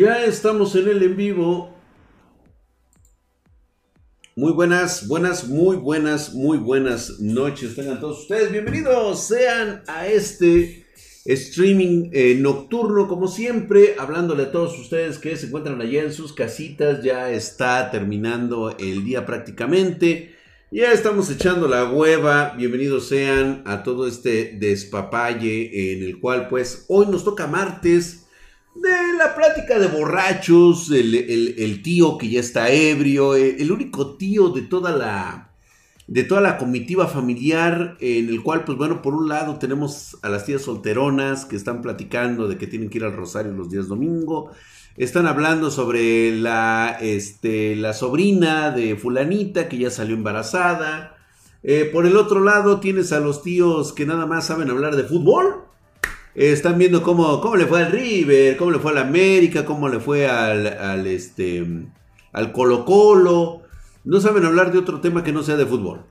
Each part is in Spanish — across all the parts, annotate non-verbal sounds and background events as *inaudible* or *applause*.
Ya estamos en el en vivo. Muy buenas, buenas, muy buenas, muy buenas noches. Tengan todos ustedes bienvenidos sean a este streaming eh, nocturno, como siempre, hablándole a todos ustedes que se encuentran allá en sus casitas. Ya está terminando el día prácticamente. Ya estamos echando la hueva. Bienvenidos sean a todo este despapalle en el cual, pues, hoy nos toca martes de la plática de borrachos, el, tío que ya está ebrio, eh, el, único tío de toda la de toda la comitiva familiar, en el cual, pues bueno, por un lado tenemos a las tías solteronas que están platicando de que tienen que ir al Rosario los días domingo, están hablando sobre la, este, la sobrina de fulanita que ya salió embarazada, eh, por el otro lado tienes a los tíos que nada más saben hablar de fútbol, están viendo cómo, cómo le fue al River, cómo le fue al América, cómo le fue al, este, al Colo Colo. No saben hablar de otro tema que no sea de fútbol.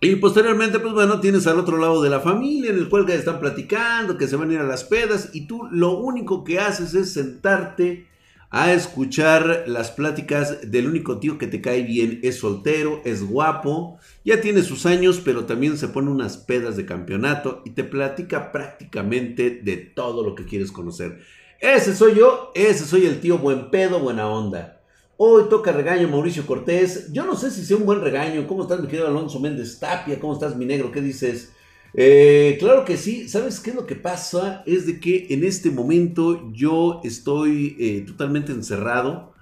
Y posteriormente, pues bueno, tienes al otro lado de la familia en el cual están platicando, que se van a ir a las pedas y tú lo único que haces es sentarte a escuchar las pláticas del único tío que te cae bien. Es soltero, es guapo, ya tiene sus años, pero también se pone unas pedas de campeonato y te platica prácticamente de todo lo que quieres conocer. Ese soy yo, ese soy el tío buen pedo, buena onda. Hoy toca regaño Mauricio Cortés. Yo no sé si sea un buen regaño. ¿Cómo estás, mi querido Alonso Méndez Tapia? ¿Cómo estás, mi negro? ¿Qué dices? Eh, claro que sí, ¿sabes qué es lo que pasa? Es de que en este momento yo estoy eh, totalmente encerrado,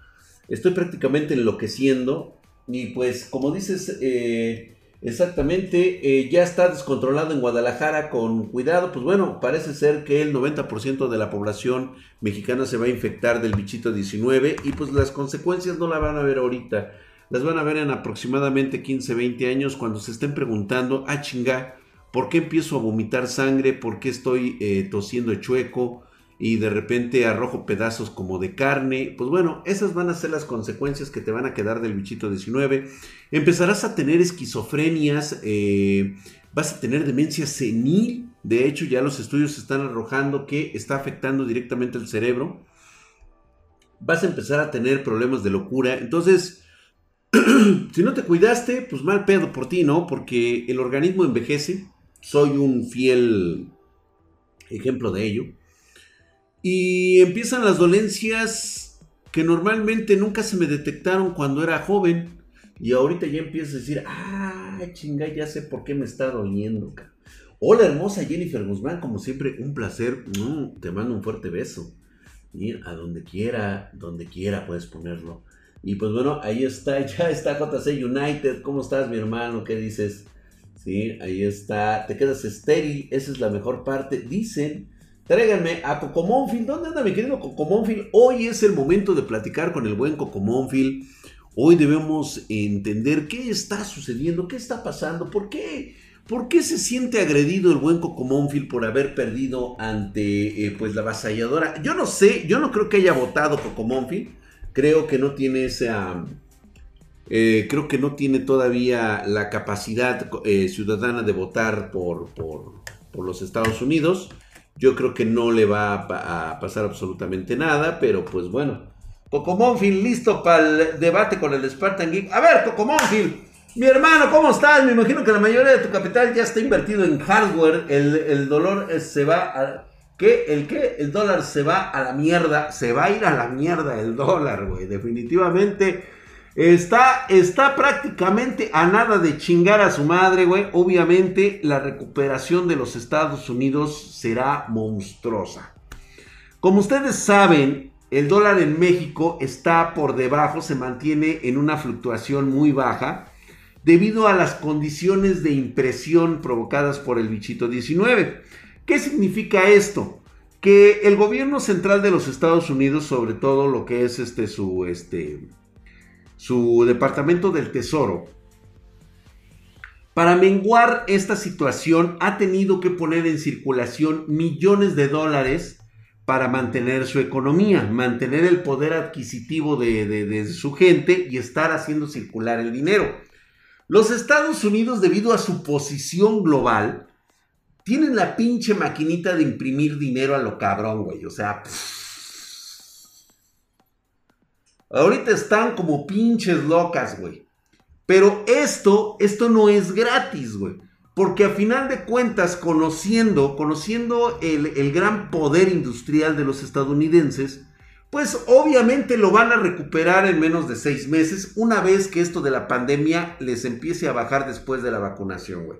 estoy prácticamente enloqueciendo. Y pues como dices eh, exactamente, ya está descontrolado en Guadalajara con cuidado, pues bueno, parece ser que el 90% de la población mexicana se va a infectar del bichito 19 y pues las consecuencias no la van a ver ahorita, las van a ver en aproximadamente 15, 20 años cuando se estén preguntando, ah chinga, ¿Por qué empiezo a vomitar sangre? ¿Por qué estoy eh, tosiendo chueco? Y de repente arrojo pedazos como de carne. Pues bueno, esas van a ser las consecuencias que te van a quedar del bichito 19. Empezarás a tener esquizofrenias. Eh, vas a tener demencia senil. De hecho, ya los estudios están arrojando que está afectando directamente el cerebro. Vas a empezar a tener problemas de locura. Entonces, *clears throat* si no te cuidaste, pues mal pedo por ti, ¿no? Porque el organismo envejece soy un fiel ejemplo de ello. Y empiezan las dolencias que normalmente nunca se me detectaron cuando era joven. Y ahorita ya empiezo a decir, ah, chinga, ya sé por qué me está doliendo. Hola hermosa Jennifer Guzmán, como siempre, un placer. Mm, te mando un fuerte beso. Y a donde quiera, donde quiera puedes ponerlo. Y pues bueno, ahí está, *laughs* ya está JC United. ¿Cómo estás, mi hermano? ¿Qué dices? Sí, ahí está. Te quedas estéril. Esa es la mejor parte. Dicen, tráiganme a Cocomónfil. ¿Dónde anda mi querido Cocomónfil? Hoy es el momento de platicar con el buen Cocomónfil. Hoy debemos entender qué está sucediendo, qué está pasando, por qué, por qué se siente agredido el buen Cocomónfil por haber perdido ante eh, pues la avasalladora. Yo no sé, yo no creo que haya votado Cocomónfil. Creo que no tiene esa eh, creo que no tiene todavía la capacidad eh, ciudadana de votar por, por, los Estados Unidos. Yo creo que no le va a, pasar absolutamente nada, pero pues bueno. Cocomónfil, listo para el debate con el Spartan Geek. A ver, Cocomónfil, mi hermano, ¿cómo estás? Me imagino que la mayoría de tu capital ya está invertido en hardware. El, el dolor se va a... ¿Qué? ¿El qué? El dólar se va a la mierda. Se va a ir a la mierda el dólar, güey. Definitivamente Está, está prácticamente a nada de chingar a su madre, güey. Obviamente la recuperación de los Estados Unidos será monstruosa. Como ustedes saben, el dólar en México está por debajo, se mantiene en una fluctuación muy baja debido a las condiciones de impresión provocadas por el bichito 19. ¿Qué significa esto? Que el gobierno central de los Estados Unidos, sobre todo lo que es este su este su Departamento del Tesoro, para menguar esta situación ha tenido que poner en circulación millones de dólares para mantener su economía, mantener el poder adquisitivo de, su gente y estar haciendo circular el dinero. Los Estados Unidos, debido a su posición global, tienen la pinche maquinita de imprimir dinero a lo cabrón, güey. O sea, Ahorita están como pinches locas, güey. Pero esto, esto no es gratis, güey. Porque a final de cuentas, conociendo, conociendo el, el gran poder industrial de los estadounidenses, pues obviamente lo van a recuperar en menos de seis meses, una vez que esto de la pandemia les empiece a bajar después de la vacunación, güey.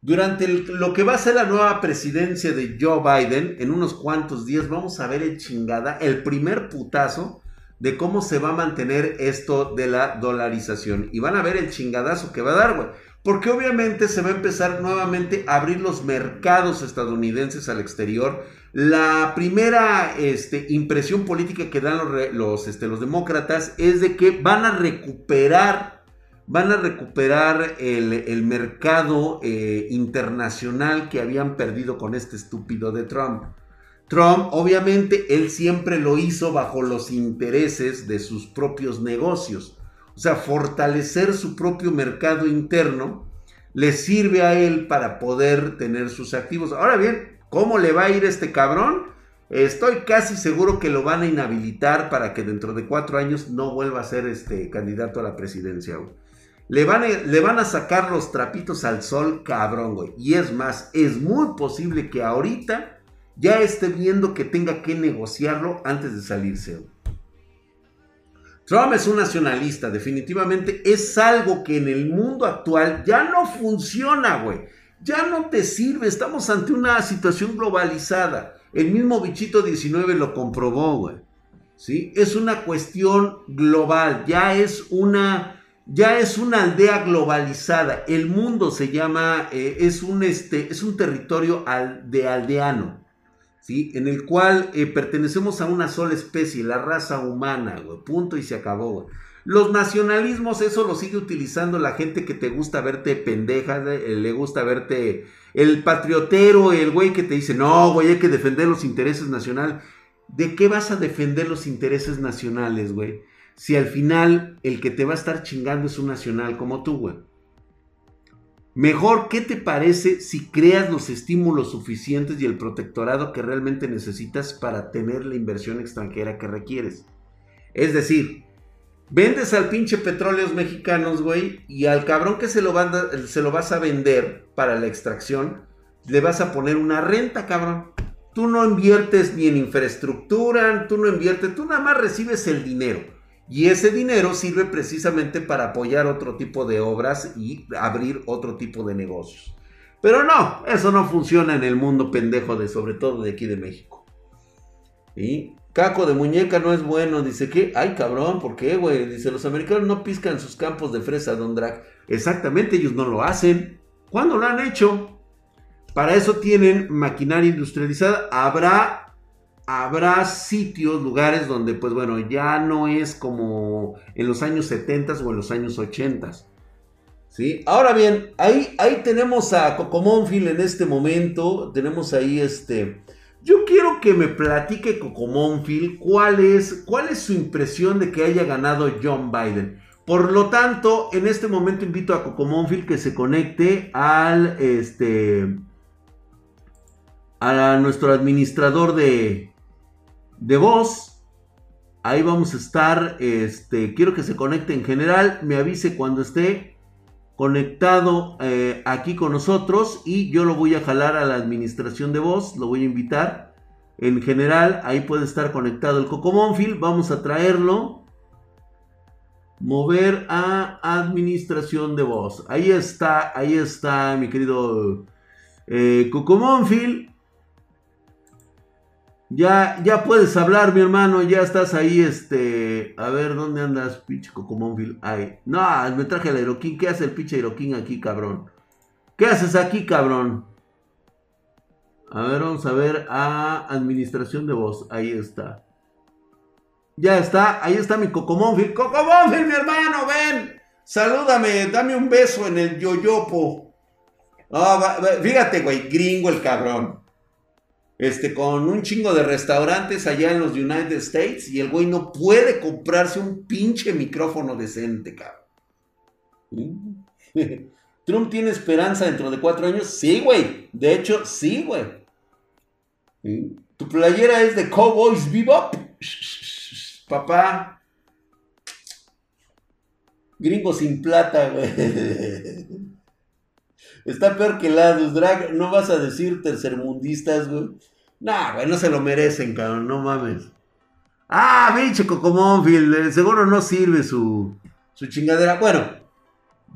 Durante lo que va a ser la nueva presidencia de Joe Biden, en unos cuantos días vamos a ver el chingada, el primer putazo de cómo se va a mantener esto de la dolarización. Y van a ver el chingadazo que va a dar, güey. Porque obviamente se va a empezar nuevamente a abrir los mercados estadounidenses al exterior. La primera este, impresión política que dan los, este, los demócratas es de que van a recuperar van a recuperar el, mercado eh, internacional que habían perdido con este estúpido de Trump. Trump, obviamente, él siempre lo hizo bajo los intereses de sus propios negocios. O sea, fortalecer su propio mercado interno le sirve a él para poder tener sus activos. Ahora bien, ¿cómo le va a ir este cabrón? Estoy casi seguro que lo van a inhabilitar para que dentro de cuatro años no vuelva a ser este candidato a la presidencia. Le van, a, le van a sacar los trapitos al sol, cabrón, güey. Y es más, es muy posible que ahorita ya esté viendo que tenga que negociarlo antes de salirse. Trump es un nacionalista, definitivamente es algo que en el mundo actual ya no funciona, güey. Ya no te sirve, estamos ante una situación globalizada. El mismo bichito 19 lo comprobó, güey. ¿Sí? Es una cuestión global, ya es una ya es una aldea globalizada. El mundo se llama, eh, es, un, este, es un territorio de aldeano, ¿sí? En el cual eh, pertenecemos a una sola especie, la raza humana, punto y se acabó, Los nacionalismos, eso lo sigue utilizando la gente que te gusta verte pendeja, eh, le gusta verte el patriotero, el güey que te dice, no, güey, hay que defender los intereses nacionales. ¿De qué vas a defender los intereses nacionales, güey? si al final el que te va a estar chingando es un nacional como tú, güey? Mejor, ¿qué te parece si creas los estímulos suficientes y el protectorado que realmente necesitas para tener la inversión extranjera que requieres? Es decir, vendes al pinche petróleos mexicanos, güey, y al cabrón que se lo, se lo vas a vender para la extracción, le vas a poner una renta, cabrón. Tú no inviertes ni en infraestructura, tú no inviertes, tú nada más recibes el dinero. Y ese dinero sirve precisamente para apoyar otro tipo de obras y abrir otro tipo de negocios. Pero no, eso no funciona en el mundo pendejo de sobre todo de aquí de México. Y caco de muñeca no es bueno, dice que, ay cabrón, ¿por qué, güey? Dice, los americanos no piscan sus campos de fresa, Don Drag. Exactamente, ellos no lo hacen. ¿Cuándo lo han hecho? Para eso tienen maquinaria industrializada. Habrá habrá sitios, lugares donde, pues bueno, ya no es como en los años 70 o en los años 80. ¿Sí? Ahora bien, ahí, ahí tenemos a Cocomonfil en este momento. Tenemos ahí este. Yo quiero que me platique Cocomonfil cuál es, cuál es su impresión de que haya ganado John Biden. Por lo tanto, en este momento invito a Cocomonfil que se conecte al este a nuestro administrador de, de voz. Ahí vamos a estar. Este, quiero que se conecte en general. Me avise cuando esté conectado eh, aquí con nosotros. Y yo lo voy a jalar a la administración de voz. Lo voy a invitar. En general, ahí puede estar conectado el Cocomónfil. Vamos a traerlo. Mover a administración de voz. Ahí está, ahí está, mi querido eh, Cocomónfil. Ya, ya puedes hablar, mi hermano. Ya estás ahí, este. A ver, ¿dónde andas, pinche Cocomónfil? Ay. No, me traje el Aeroquín. ¿Qué hace el pinche Aeroquín aquí, cabrón? ¿Qué haces aquí, cabrón? A ver, vamos a ver a administración de voz. Ahí está. Ya está, ahí está mi Cocomónfil. Cocomónfil, mi hermano, ven. Salúdame, dame un beso en el yoyopo. Ah, fíjate, güey, gringo el cabrón este, con un chingo de restaurantes allá en los United States y el güey no puede comprarse un pinche micrófono decente, cabrón. *laughs* ¿Trump tiene esperanza dentro de cuatro años? Sí, güey. De hecho, sí, güey. ¿Tu playera es de Cowboys Bebop? *laughs* Papá, Gringo sin plata, güey. *laughs* Está peor que Ladus, Drag. No vas a decir tercermundistas, güey. Nah, güey, no se lo merecen, cabrón. No mames. Ah, pinche Cocomónfield. Eh, seguro no sirve su, su chingadera. Bueno,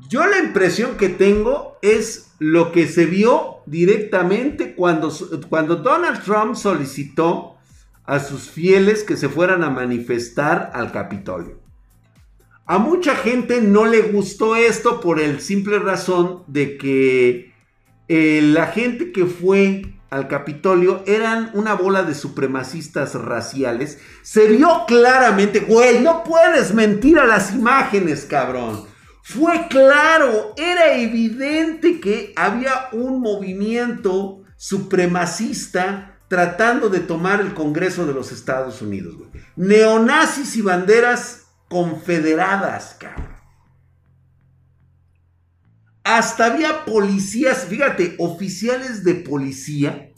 yo la impresión que tengo es lo que se vio directamente cuando, cuando Donald Trump solicitó a sus fieles que se fueran a manifestar al Capitolio. A mucha gente no le gustó esto por el simple razón de que eh, la gente que fue al Capitolio eran una bola de supremacistas raciales. Se vio claramente, güey, no puedes mentir a las imágenes, cabrón. Fue claro, era evidente que había un movimiento supremacista tratando de tomar el Congreso de los Estados Unidos. Neonazis y banderas confederadas. Hasta había policías, fíjate, oficiales de policía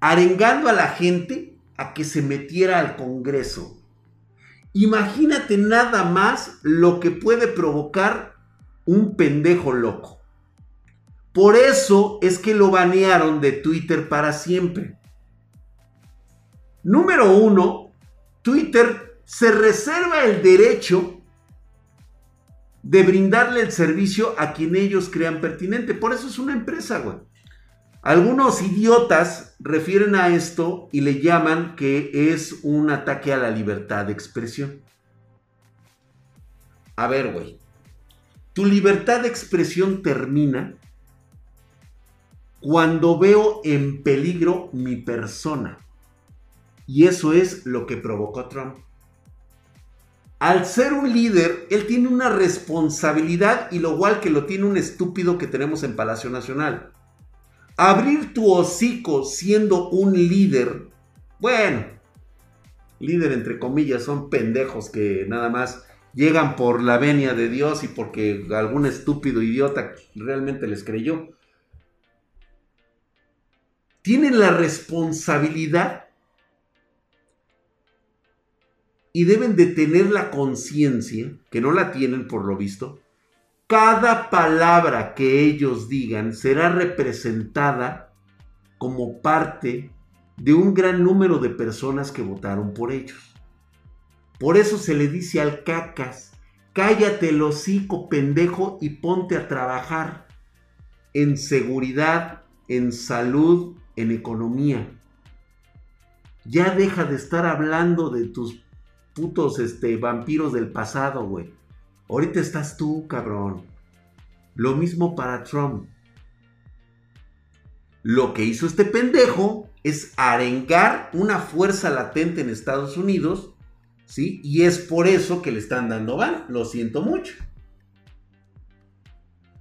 arengando a la gente a que se metiera al Congreso. Imagínate nada más lo que puede provocar un pendejo loco. Por eso es que lo banearon de Twitter para siempre. Número uno, Twitter se reserva el derecho de brindarle el servicio a quien ellos crean pertinente. Por eso es una empresa, güey. Algunos idiotas refieren a esto y le llaman que es un ataque a la libertad de expresión. A ver, güey. Tu libertad de expresión termina cuando veo en peligro mi persona. Y eso es lo que provocó Trump. Al ser un líder, él tiene una responsabilidad y lo igual que lo tiene un estúpido que tenemos en Palacio Nacional. Abrir tu hocico siendo un líder, bueno, líder entre comillas, son pendejos que nada más llegan por la venia de Dios y porque algún estúpido idiota realmente les creyó. Tienen la responsabilidad y deben de tener la conciencia, que no la tienen por lo visto, cada palabra que ellos digan será representada como parte de un gran número de personas que votaron por ellos. Por eso se le dice al cacas, cállate el hocico pendejo y ponte a trabajar en seguridad, en salud, en economía. Ya deja de estar hablando de tus putos este, vampiros del pasado, güey. Ahorita estás tú, cabrón. Lo mismo para Trump. Lo que hizo este pendejo es arengar una fuerza latente en Estados Unidos y es por eso que le están dando van. Lo siento mucho.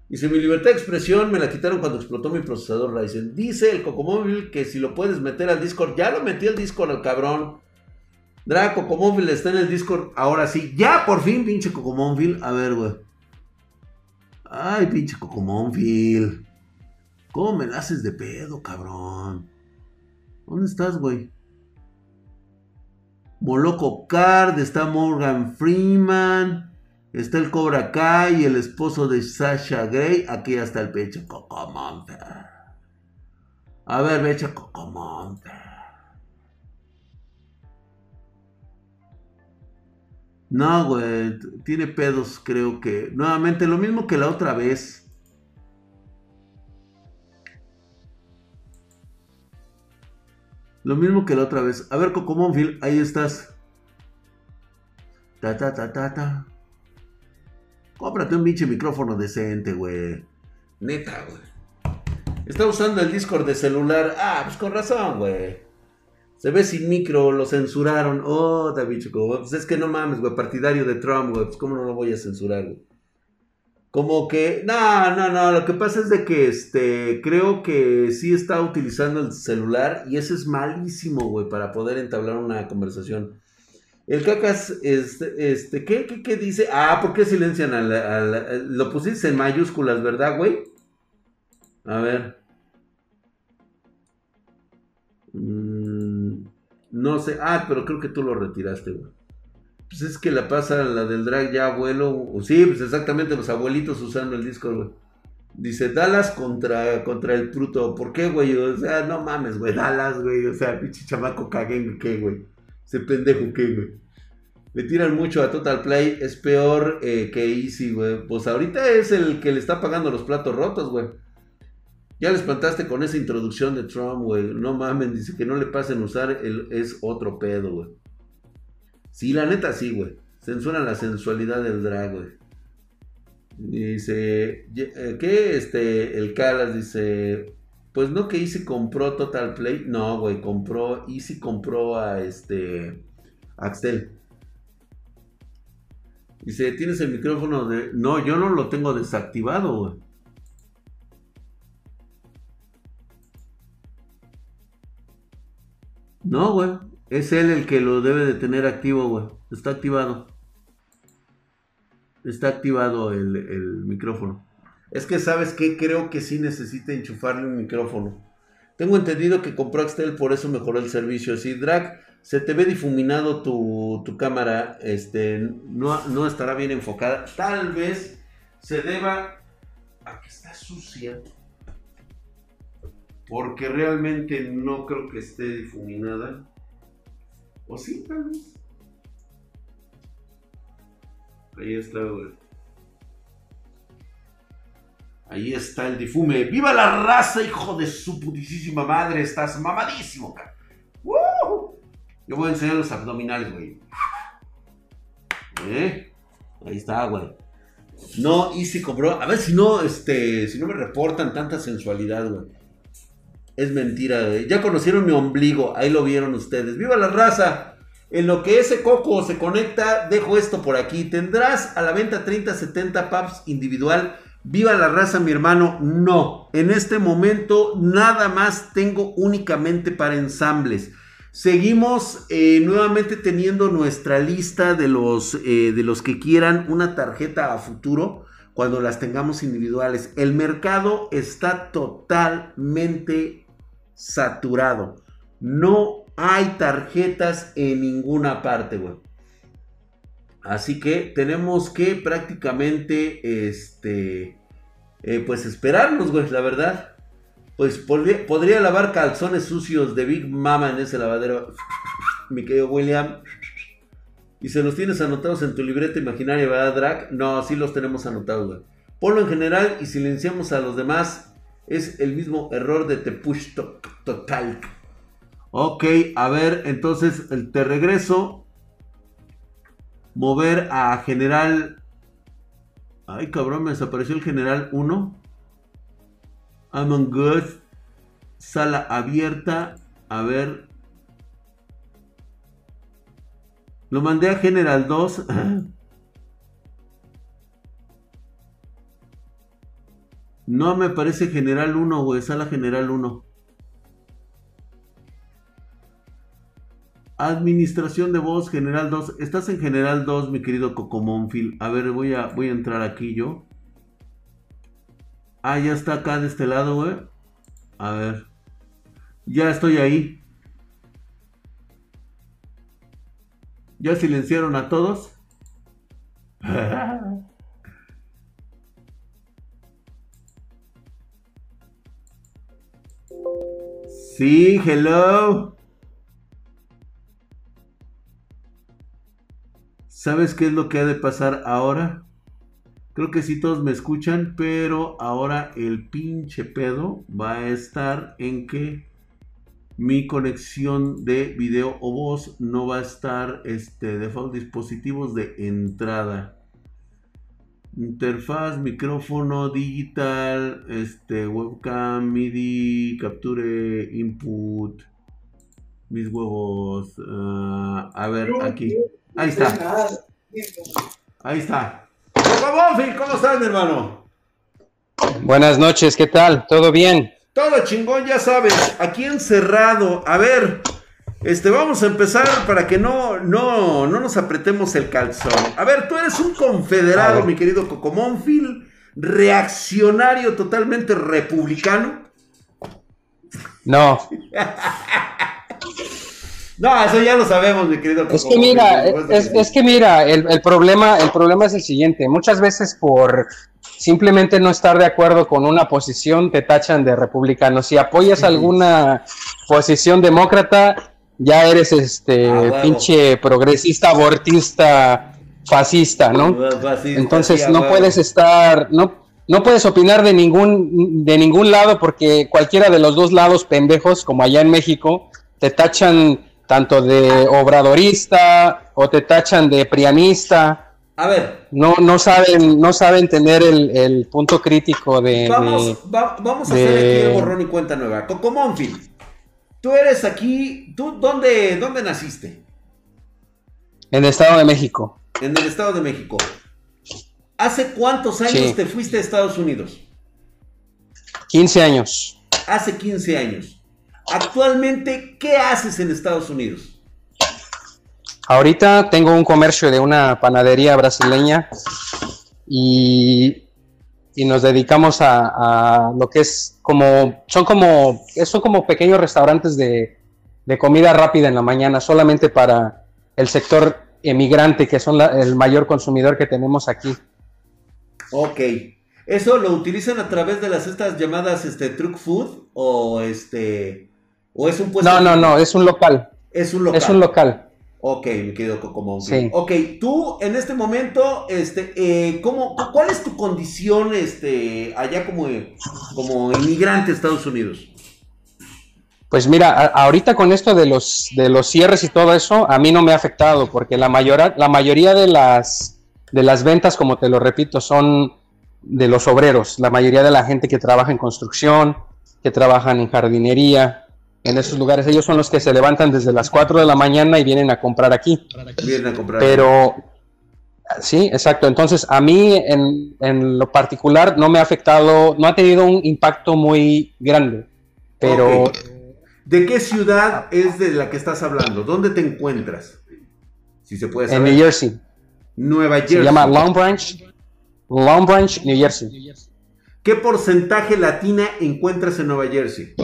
Dice, mi libertad de expresión me la quitaron cuando explotó mi procesador Ryzen. Dice el Cocomóvil que si lo puedes meter al Discord. Ya lo metí al Discord al cabrón. Draco Cocomóvil está en el Discord. Ahora sí. Ya por fin, pinche Cocomóvil. A ver, güey. Ay, pinche Cocomóvil. ¿Cómo me la haces de pedo, cabrón? ¿Dónde estás, güey? Moloco Card, está Morgan Freeman, está el Cobra Kai, el esposo de Sasha Gray, aquí hasta el pecho, Cocomonte. A ver, becha Cocomonte. No, güey, tiene pedos, creo que. Nuevamente, lo mismo que la otra vez. Lo mismo que la otra vez. A ver, Coco Monfield, ahí estás. Ta ta ta ta ta. Cómprate un pinche micrófono decente, güey. Neta, güey. Está usando el Discord de celular. Ah, pues con razón, güey. Se ve sin micro, lo censuraron. Oh, David Pues es que no mames, güey. Partidario de Trump, güey. Pues cómo no lo voy a censurar, güey. Como que, no, no, no, lo que pasa es de que, este, creo que sí está utilizando el celular y eso es malísimo, güey, para poder entablar una conversación. El cacas, este, este, ¿qué, qué, qué dice? Ah, ¿por qué silencian al, lo pusiste en mayúsculas, ¿verdad, güey? A ver. No sé, ah, pero creo que tú lo retiraste, güey. Pues es que la pasa la del drag ya abuelo. Sí, pues exactamente los abuelitos usando el disco, güey. Dice Dallas contra, contra el Pruto. ¿Por qué, güey? O sea, no mames, güey. Dallas, güey. O sea, pinche chamaco caguen, ¿qué, güey? Ese pendejo, ¿qué, güey? Le tiran mucho a Total Play. Es peor eh, que Easy, güey. Pues ahorita es el que le está pagando los platos rotos, güey. Ya les plantaste con esa introducción de Trump, güey. No mames, dice que no le pasen a usar el, es otro pedo, güey. Sí, la neta sí, güey. Censuran la sensualidad del drag, güey. Dice, eh, ¿qué? Este, el Calas dice, pues no que Easy compró Total Play. No, güey, compró, Easy compró a este, Axel. Dice, ¿tienes el micrófono de...? No, yo no lo tengo desactivado, güey. No, güey. Es él el que lo debe de tener activo, güey. Está activado. Está activado el, micrófono. Es que, ¿sabes qué? Creo que sí necesita enchufarle un micrófono. Tengo entendido que compró Axtel, por eso mejoró el servicio. Si Drag, se te ve difuminado tu, cámara, este, no, no estará bien enfocada. Tal vez se deba a que está sucia. Porque realmente no creo que esté difuminada. ¿O sí, tal vez? Ahí está, güey. Ahí está el difume. ¡Viva la raza, hijo de su putísima madre! Estás mamadísimo, cara. Yo voy a enseñar los abdominales, güey. ¿Eh? Ahí está, güey. No, y si cobró. A ver si no, este, si no me reportan tanta sensualidad, güey. Es mentira. Ya conocieron mi ombligo. Ahí lo vieron ustedes. ¡Viva la raza! En lo que ese coco se conecta, dejo esto por aquí. Tendrás a la venta 30-70 pubs individual. Viva la raza, mi hermano. No, en este momento nada más tengo únicamente para ensambles. Seguimos eh, nuevamente teniendo nuestra lista de los, eh, de los que quieran una tarjeta a futuro cuando las tengamos individuales. El mercado está totalmente saturado. No hay tarjetas en ninguna parte, güey. Así que tenemos que prácticamente, este, eh, pues esperarnos, güey, la verdad. Pues podría, lavar calzones sucios de Big Mama en ese lavadero, *laughs* mi querido William. Y se los tienes anotados en tu libreta imaginaria, ¿verdad, Drac? No, sí los tenemos anotados, güey. Ponlo en general y silenciamos a los demás. Es el mismo error de te push total. Ok, a ver, entonces te regreso. Mover a general. Ay, cabrón, me desapareció el general 1. Among Us. Sala abierta. A ver. Lo mandé a general 2. *laughs* No me parece general 1, güey. Sala general 1. Administración de voz, general 2. Estás en general 2, mi querido Cocomonfil. A ver, voy a, voy a entrar aquí yo. Ah, ya está acá de este lado, güey. A ver. Ya estoy ahí. ¿Ya silenciaron a todos? *laughs* sí, hello. ¿Sabes qué es lo que ha de pasar ahora? Creo que sí todos me escuchan, pero ahora el pinche pedo va a estar en que mi conexión de video o voz no va a estar este default dispositivos de entrada. Interfaz, micrófono digital, este webcam, MIDI, capture input, mis huevos. Ah, a ver, aquí. Ahí está. Ahí está. ¿Cómo estás, mi hermano? Buenas noches, ¿qué tal? ¿Todo bien? Todo chingón, ya sabes. Aquí encerrado. A ver, este, vamos a empezar para que no, no, no nos apretemos el calzón. A ver, tú eres un confederado, mi querido Cocomónfil, reaccionario totalmente republicano. No. *laughs* No, eso ya lo sabemos, mi querido. Es que mira, es, que mira, el, problema, el problema es el siguiente. Muchas veces por simplemente no estar de acuerdo con una posición te tachan de republicano. Si apoyas alguna posición demócrata, ya eres este ah, pinche progresista, abortista, fascista, ¿no? Entonces no puedes estar, no, no puedes opinar de ningún, de ningún lado porque cualquiera de los dos lados pendejos, como allá en México, te tachan tanto de obradorista o te tachan de prianista. A ver. No, no saben, no saben tener el, punto crítico de. Vamos, vamos a hacer aquí el borrón y cuenta nueva. Cocomonfil, tú eres aquí. ¿Tú dónde, dónde naciste? En el Estado de México. En el Estado de México. ¿Hace cuántos años te fuiste a Estados Unidos? 15 años. Hace 15 años. Actualmente, ¿qué haces en Estados Unidos? Ahorita tengo un comercio de una panadería brasileña y, nos dedicamos a, lo que es como, son como, son como pequeños restaurantes de, comida rápida en la mañana, solamente para el sector emigrante, que son el mayor consumidor que tenemos aquí. Ok. ¿Eso lo utilizan a través de las estas llamadas este, truck food o este ¿O es un puesto? No, no, no, es un local. Es un local. Es un local. Ok, me quedo como sí. Ok, tú en este momento, este, eh, ¿cómo, ¿cuál es tu condición este, allá como, como inmigrante a Estados Unidos? Pues mira, ahorita con esto de los, de los cierres y todo eso, a mí no me ha afectado, porque la, mayoría, la mayoría de las, de las ventas, como te lo repito, son de los obreros. La mayoría de la gente que trabaja en construcción, que trabajan en jardinería, en esos lugares. Ellos son los que se levantan desde las 4 de la mañana y vienen a comprar aquí. Vienen a comprar. Pero, sí, exacto. Entonces, a mí en, lo particular no me ha afectado, no ha tenido un impacto muy grande. Pero... ¿De qué ciudad es de la que estás hablando? ¿Dónde te encuentras? Si se puede saber. En New Jersey. Nueva Jersey. Se llama Long Branch. Long Branch, New Jersey. ¿Qué porcentaje latina encuentras en Nueva Jersey?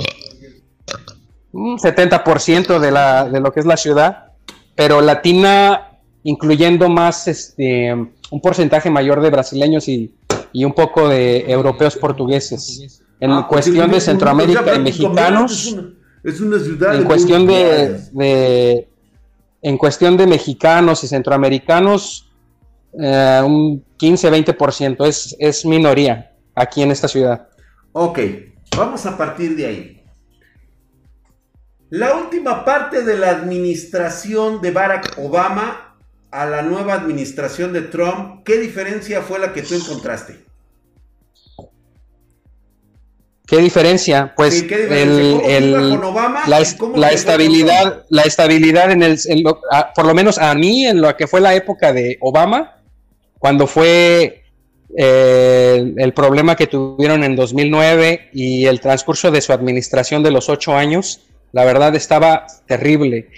Un 70% de, la, de lo que es la ciudad, pero latina incluyendo más este un porcentaje mayor de brasileños y, un poco de europeos portugueses. En ah, cuestión de Centroamérica y mexicanos. Es una, ciudad. En cuestión de, en cuestión de mexicanos y centroamericanos, eh, un 15-20% es, es minoría aquí en esta ciudad. Ok, vamos a partir de ahí. La última parte de la administración de Barack Obama a la nueva administración de Trump, ¿qué diferencia fue la que tú encontraste? ¿Qué diferencia? Pues la, estabilidad, la estabilidad en el, por lo menos a mí, en lo que fue la época de Obama, cuando fue eh, el problema que tuvieron en 2009 y el transcurso de su administración de los ocho años, la verdad estaba terrible.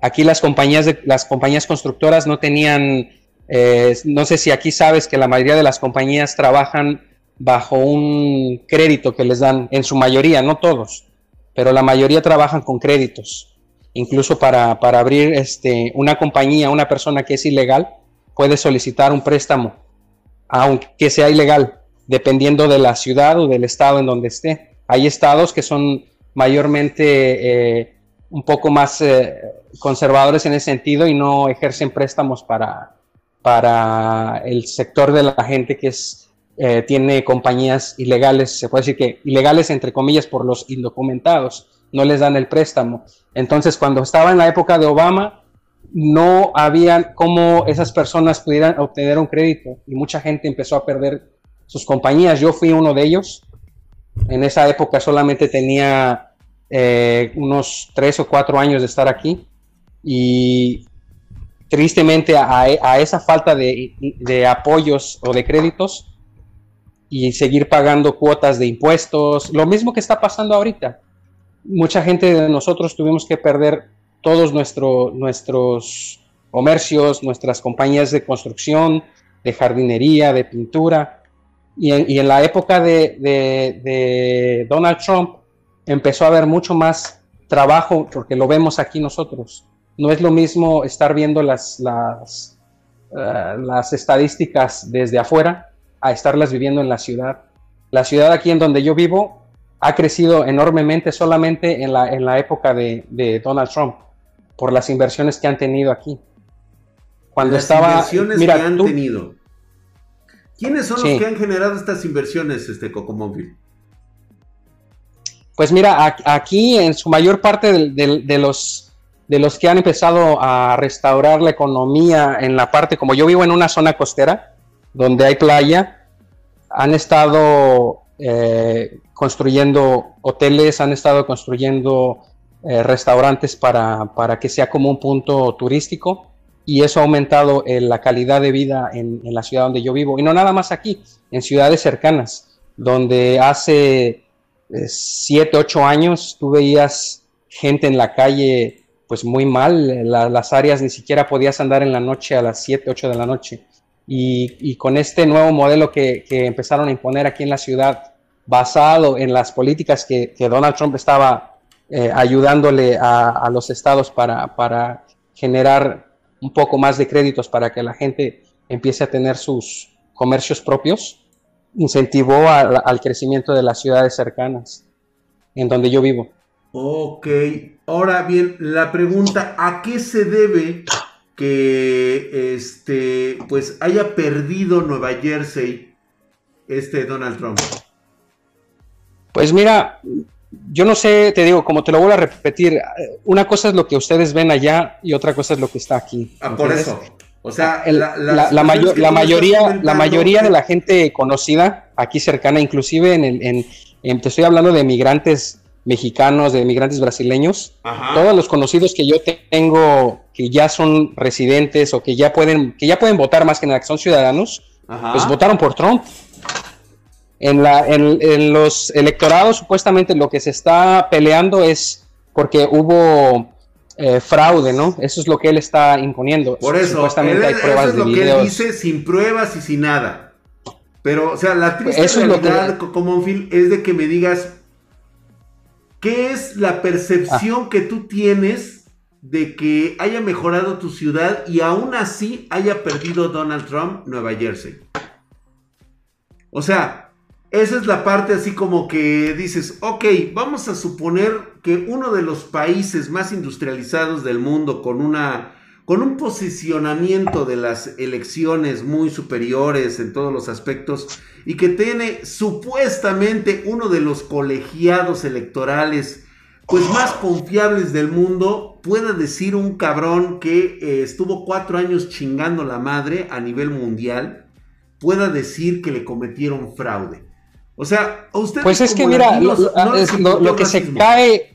Aquí las compañías, las compañías constructoras no tenían, eh, no sé si aquí sabes que la mayoría de las compañías trabajan bajo un crédito que les dan, en su mayoría, no todos, pero la mayoría trabajan con créditos. Incluso para, para abrir este, una compañía, una persona que es ilegal puede solicitar un préstamo, aunque sea ilegal, dependiendo de la ciudad o del estado en donde esté. Hay estados que son mayormente eh, un poco más eh, conservadores en ese sentido y no ejercen préstamos para, para el sector de la gente que eh, tiene compañías ilegales, se puede decir que ilegales entre comillas por los indocumentados, no les dan el préstamo. Entonces cuando estaba en la época de Obama, no había cómo esas personas pudieran obtener un crédito y mucha gente empezó a perder sus compañías. Yo fui uno de ellos en esa época solamente tenía eh, unos tres o cuatro años de estar aquí y tristemente a, esa falta de, apoyos o de créditos y seguir pagando cuotas de impuestos, lo mismo que está pasando ahorita. Mucha gente de nosotros tuvimos que perder todos nuestros comercios, nuestras compañías de construcción, de jardinería, de pintura, y en, la época de, Donald Trump empezó a haber mucho más trabajo, porque lo vemos aquí nosotros. no es lo mismo estar viendo las, las, eh, las estadísticas desde afuera a estarlas viviendo en la ciudad. La ciudad aquí en donde yo vivo ha crecido enormemente solamente en la, en la época de, de Donald Trump, por las inversiones que han tenido aquí. Cuando las estaba, inversiones que han tenido. ¿Quiénes son los que han generado estas inversiones, este Cocomóvil? Pues mira, aquí en su mayor parte de, los, de los que han empezado a restaurar la economía en la parte, como yo vivo en una zona costera, donde hay playa, han estado eh, construyendo hoteles, han estado construyendo eh, restaurantes para, para, que sea como un punto turístico y eso ha aumentado eh, la calidad de vida en, la ciudad donde yo vivo. Y no nada más aquí, en ciudades cercanas, donde hace siete, ocho años tú veías gente en la calle pues muy mal, las áreas ni siquiera podías andar en la noche a las 7, 8 de la noche. Y, con este nuevo modelo que, empezaron a imponer aquí en la ciudad, basado en las políticas que, Donald Trump estaba eh, ayudándole a, los estados para, para generar un poco más de créditos para que la gente empiece a tener sus comercios propios, incentivó al crecimiento de las ciudades cercanas, en donde yo vivo. Ok, ahora bien, la pregunta, ¿a qué se debe que este, pues haya perdido Nueva Jersey este Donald Trump? Pues mira, yo no sé, te digo, como te lo vuelvo a repetir, una cosa es lo que ustedes ven allá y otra cosa es lo que está aquí. Ah, por eso. O sea, la, la, mayoría, la mayoría de la gente conocida aquí cercana, inclusive en, el, en, te estoy hablando de migrantes mexicanos, de migrantes brasileños, todos los conocidos que yo tengo que ya son residentes o que ya pueden, que ya pueden votar más que nada, que son ciudadanos, pues votaron por Trump. En, la, en, en los electorados, supuestamente lo que se está peleando es porque hubo eh, fraude, ¿no? Eso es lo que él está imponiendo. Por eso, Supuestamente hay pruebas eso es lo que él dice sin pruebas y sin nada. Pero, o sea, la triste realidad, como es de que me digas qué es la percepción ah. que tú tienes de que haya mejorado tu ciudad y aún así haya perdido Donald Trump Nueva Jersey. O sea, esa es la parte así como que dices, ok, vamos a suponer que uno de los países más industrializados del mundo con una con un posicionamiento de las elecciones muy superiores en todos los aspectos y que tiene supuestamente uno de los colegiados electorales pues más confiables del mundo, pueda decir un cabrón que eh, estuvo cuatro años chingando la madre a nivel mundial, pueda decir que le cometieron fraude. O sea, a usted. Pues es que mira, lo, que se cae.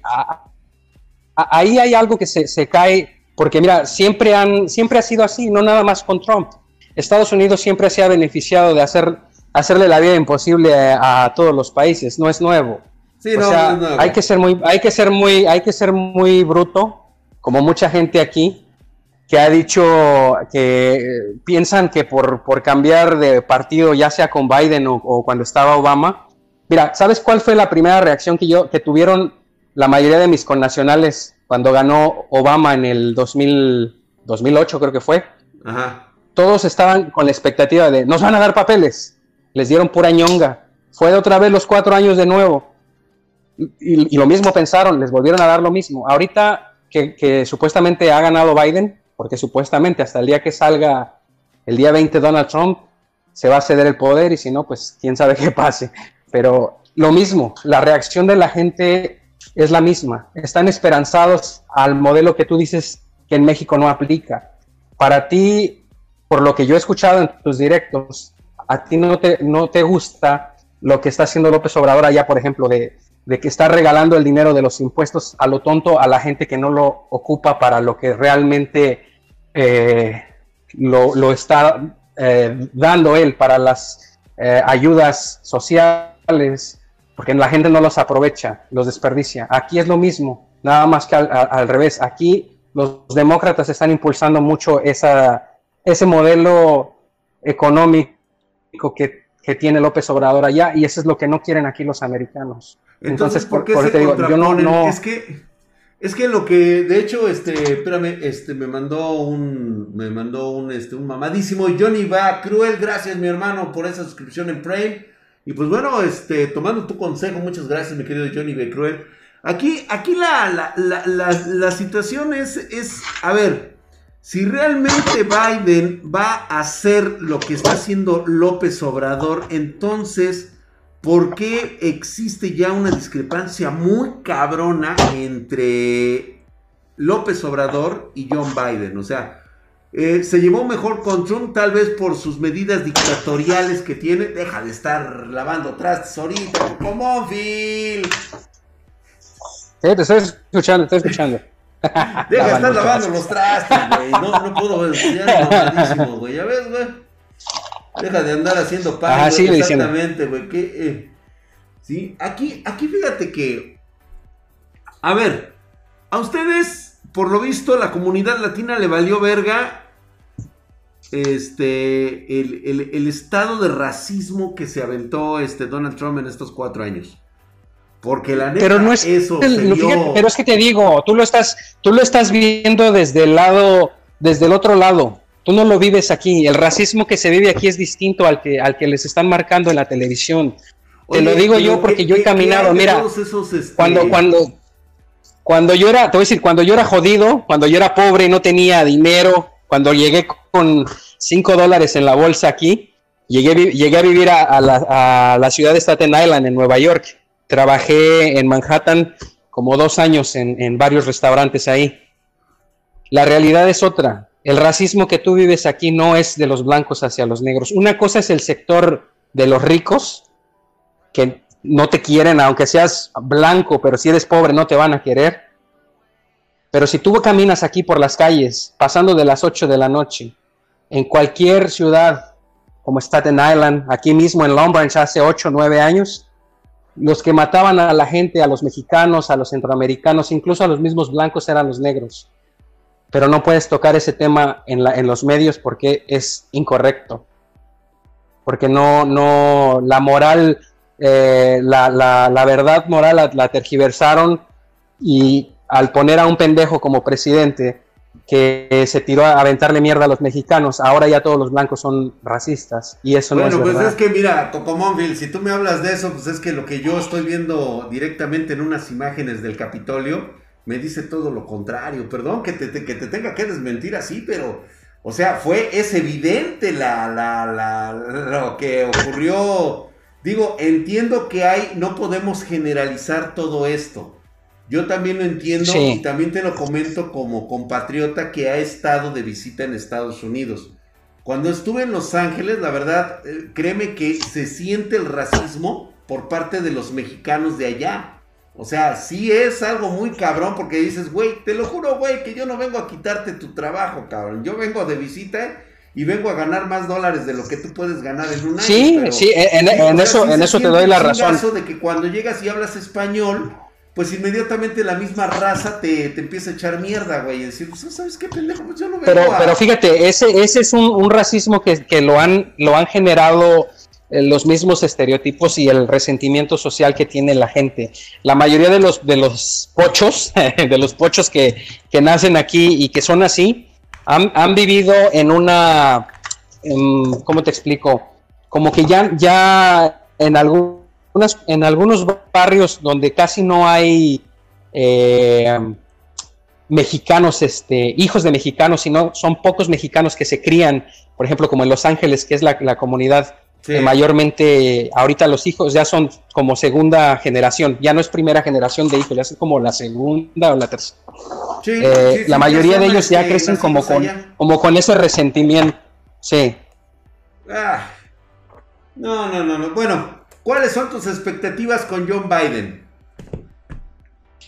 ahí hay algo que se, cae. Porque mira, siempre, han, siempre ha sido así, no nada más con Trump. Estados Unidos siempre se ha beneficiado de hacer, hacerle la vida imposible a, todos los países, no es nuevo. Sí, o sea, hay que ser muy, hay que ser muy, hay que ser muy bruto, como mucha gente aquí, que ha dicho que piensan que por, por, cambiar de partido, ya sea con Biden o, cuando estaba Obama, mira, ¿sabes cuál fue la primera reacción que yo que tuvieron la mayoría de mis connacionales cuando ganó Obama en el 2000, 2008 creo que fue? Todos estaban con la expectativa de nos van a dar papeles, les dieron pura ñonga, fue otra vez los cuatro años de nuevo. Y, lo mismo pensaron, les volvieron a dar lo mismo. Ahorita que, que supuestamente ha ganado Biden, porque supuestamente hasta el día que salga el día 20 Donald Trump se va a ceder el poder y si no, pues quién sabe qué pase. Pero lo mismo, la reacción de la gente es la misma. Están esperanzados al modelo que tú dices que en México no aplica. Para ti, por lo que yo he escuchado en tus directos, a ti no te, no te gusta lo que está haciendo López Obrador allá, por ejemplo, de de que está regalando el dinero de los impuestos a lo tonto a la gente que no lo ocupa para lo que realmente eh, lo, está eh, dando él para las eh, ayudas sociales, porque la gente no los aprovecha, los desperdicia. Aquí es lo mismo, nada más que al, revés. Aquí los demócratas están impulsando mucho esa, ese modelo económico que, que tiene López Obrador allá y eso es lo que no quieren aquí los americanos. Entonces, ¿por, qué se te digo, yo no, no, Es que Es que lo que, de hecho, este, espérame, este, me mandó un, me mandó un, este, un mamadísimo Johnny va cruel, gracias mi hermano por esa suscripción en Prime. Y pues bueno, este, tomando tu consejo, muchas gracias mi querido Johnny B. Cruel. Aquí, aquí la, la, la, situación es, es, a ver, si realmente Biden va a hacer lo que está haciendo López Obrador, entonces ¿Por qué existe ya una discrepancia muy cabrona entre López Obrador y John Biden? O sea, eh, se llevó mejor con Trump tal vez por sus medidas dictatoriales que tiene. Deja de estar lavando trastes ahorita, como Phil. Sí, te estoy escuchando, te estoy escuchando. Deja de estar lavando los trastes, güey. No, no puedo enseñar güey. Ya ves, güey. Deja de andar haciendo pan. exactamente, güey. Eh, sí, aquí, aquí fíjate que. A ver, a ustedes, por lo visto, la comunidad latina le valió verga. Este. El, estado de racismo que se aventó este Donald Trump en estos cuatro años. Porque la neta, pero no es eso. pero es que te digo, tú lo estás, tú lo estás viendo desde el lado, desde el otro lado. Tú no lo vives aquí. El racismo que se vive aquí es distinto al que, al que les están marcando en la televisión. te lo digo yo porque yo he caminado. Mira, este, cuando, cuando, cuando yo era, te voy a decir, cuando yo era jodido, cuando yo era pobre y no tenía dinero, cuando llegué con 5 dólares en la bolsa aquí, llegué, llegué a vivir a, la, ciudad de Staten Island, en Nueva York. Trabajé en Manhattan como dos años en, en varios restaurantes ahí. La realidad es otra el racismo que tú vives aquí no es de los blancos hacia los negros. Una cosa es el sector de los ricos, que no te quieren, aunque seas blanco, pero si eres pobre no te van a querer. Pero si tú caminas aquí por las calles, pasando de las 8 de la noche, en cualquier ciudad como Staten Island, aquí mismo en Long Branch hace 8 o 9 años, los que mataban a la gente, a los mexicanos, a los centroamericanos, incluso a los mismos blancos eran los negros pero no puedes tocar ese tema en, la, en los medios porque es incorrecto. Porque no, no, la moral, eh, la, la, la, verdad moral la, tergiversaron y al poner a un pendejo como presidente que se tiró a aventarle mierda a los mexicanos, ahora ya todos los blancos son racistas y eso no es pues es que mira, Tocomónville, si tú me hablas de eso, pues es que lo que yo estoy viendo directamente en unas imágenes del Capitolio, me dice todo lo contrario. Perdón que te, que te tenga que desmentir así, pero, o sea, fue, es evidente la, la, la, lo que ocurrió. Digo, entiendo que hay, no podemos generalizar todo esto. Yo también lo entiendo y también te lo comento como compatriota que ha estado de visita en Estados Unidos. Cuando estuve en Los Ángeles, la verdad, eh, créeme que se siente el racismo por parte de los mexicanos de allá. O sea, sí es algo muy cabrón porque dices, güey, te lo juro, güey, que yo no vengo a quitarte tu trabajo, cabrón. Yo vengo de visita y vengo a ganar más dólares de lo que tú puedes ganar en un año. Sí, sí, en, eso, en eso te doy la razón. de que cuando llegas y hablas español, pues inmediatamente la misma raza te, te empieza a echar mierda, güey. Y decir, pues, ¿sabes qué pendejo? Pues yo no vengo pero, pero fíjate, ese, ese es un, un racismo que, que, lo, han, lo han generado los mismos estereotipos y el resentimiento social que tiene la gente. La mayoría de los, de los pochos, *laughs* de los pochos que, nacen aquí y que son así, han, vivido en una, ¿cómo te explico? Como que ya, ya en, algunas, en algunos barrios donde casi no hay eh, mexicanos, este, hijos de mexicanos, sino son pocos mexicanos que se crían, por ejemplo, como en Los Ángeles, que es la comunidad mayormente ahorita los hijos ya son como segunda generación, ya no es primera generación de hijos, ya es como la segunda o la tercera. Eh, la mayoría de ellos ya crecen como con, como con ese resentimiento. Sí. Ah. No, no, no, no. Bueno, ¿cuáles son tus expectativas con John Biden?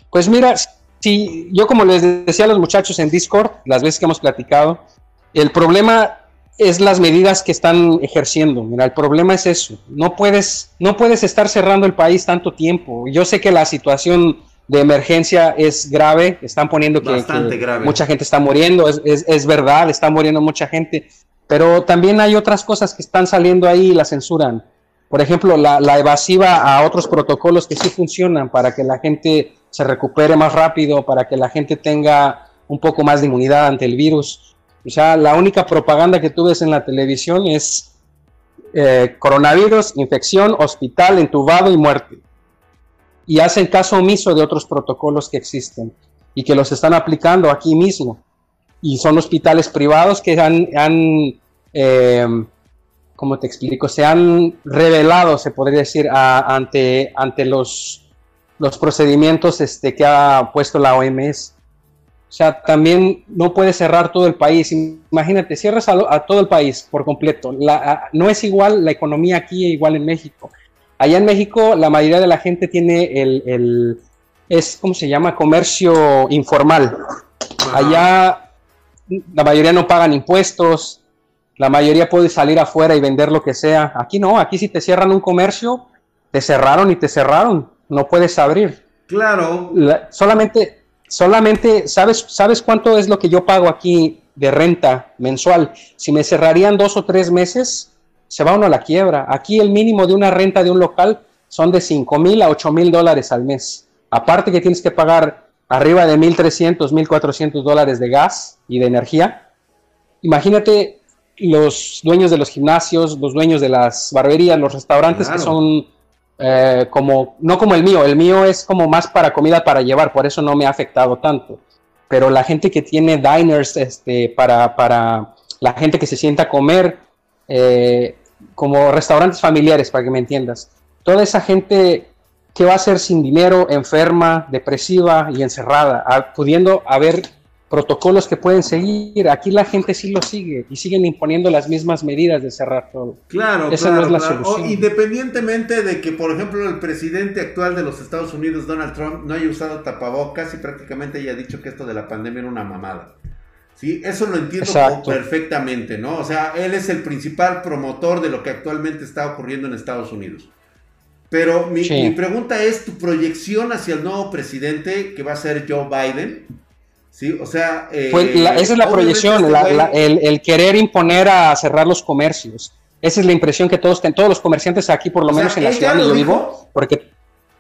Pues mira, si yo como les decía a los muchachos en Discord, las veces que hemos platicado, el problema es las medidas que están ejerciendo. Mira, el problema es eso. No puedes, no puedes estar cerrando el país tanto tiempo. Yo sé que la situación de emergencia es grave, están poniendo que, mucha gente está muriendo, es, es, verdad, está muriendo mucha gente, pero también hay otras cosas que están saliendo ahí y la censuran. Por ejemplo, la, la evasiva a otros protocolos que sí funcionan para que la gente se recupere más rápido, para que la gente tenga un poco más de inmunidad ante el virus. O sea, la única propaganda que tú ves en la televisión es eh, coronavirus, infección, hospital, entubado y muerte. Y hacen caso omiso de otros protocolos que existen y que los están aplicando aquí mismo. Y son hospitales privados que han, han eh, ¿cómo te explico? Se han revelado, se podría decir, ante, los procedimientos este, que ha puesto la OMS. O sea, también no puede cerrar todo el país. Imagínate, cierras a, todo el país por completo. no es igual la economía aquí igual en México. Allá en México la mayoría de la gente tiene el, el es, ¿cómo se llama? Comercio informal. Allá la mayoría no pagan impuestos, la mayoría puede salir afuera y vender lo que sea. Aquí no, aquí si te cierran un comercio, te cerraron y te cerraron, no puedes abrir. Claro. solamente solamente, ¿sabes, ¿sabes cuánto es lo que yo pago aquí de renta mensual? Si me cerrarían dos o tres meses, se va uno a la quiebra. Aquí el mínimo de una renta de un local son de 5 mil a 8 mil dólares al mes. Aparte que tienes que pagar arriba de 1.300, 1.400 dólares de gas y de energía. Imagínate los dueños de los gimnasios, los dueños de las barberías, los restaurantes que son eh, como, no como el mío, el mío es como más para comida para llevar, por eso no me ha afectado tanto. Pero la gente que tiene diners, este, para, para la gente que se sienta a comer, eh, como restaurantes familiares, para que me entiendas. Toda esa gente que va a ser sin dinero, enferma, depresiva y encerrada, pudiendo haber protocolos que pueden seguir. Aquí la gente sí lo sigue y siguen imponiendo las mismas medidas de cerrar todo. Claro, Esa no es la solución. independientemente de que, por ejemplo, el presidente actual de los Estados Unidos, Donald Trump, no haya usado tapabocas y prácticamente haya dicho que esto de la pandemia era una mamada. Sí, eso lo entiendo perfectamente, ¿no? O sea, él es el principal promotor de lo que actualmente está ocurriendo en Estados Unidos. Pero mi, mi pregunta es tu proyección hacia el nuevo presidente que va a ser Joe Biden. Sí, o sea... Eh, esa es la proyección, el, querer imponer a cerrar los comercios. Esa es la impresión que todos, todos los comerciantes aquí, por lo menos en la ciudad donde yo vivo, porque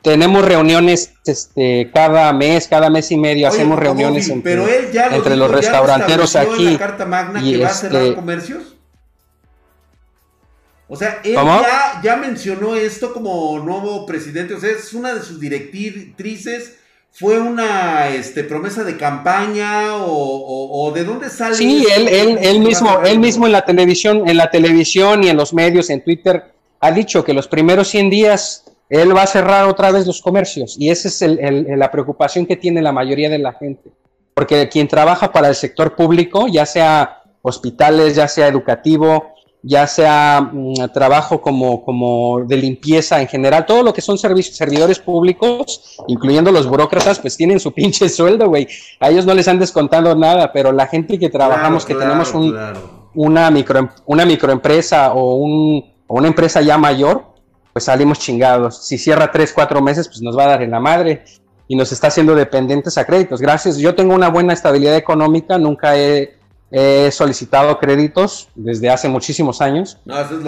tenemos reuniones este, cada mes, cada mes y medio, hacemos reuniones entre, los restauranteros aquí. carta magna y que va a cerrar este comercios? O sea, él ya, ya mencionó esto como nuevo presidente, o sea, es una de sus directrices fue una este, promesa de campaña o, de dónde sale sí él, él, él mismo él mismo en la televisión en la televisión y en los medios en Twitter ha dicho que los primeros 100 días él va a cerrar otra vez los comercios. Y esa es el, la preocupación que tiene la mayoría de la gente. Porque quien trabaja para el sector público ya sea hospitales ya sea educativo ya sea mm, trabajo como, como de limpieza en general, todo lo que son servidores públicos, incluyendo los burócratas, pues tienen su *laughs* pinche sueldo, güey. A ellos no les han descontado nada, pero la gente que trabajamos, que tenemos un, una, micro, una microempresa o, un, o una empresa ya mayor, pues salimos chingados. Si cierra tres, cuatro meses, pues nos va a dar en la madre y nos está haciendo dependientes a créditos. Gracias, yo tengo una buena estabilidad económica, nunca he He solicitado créditos desde hace muchísimos años.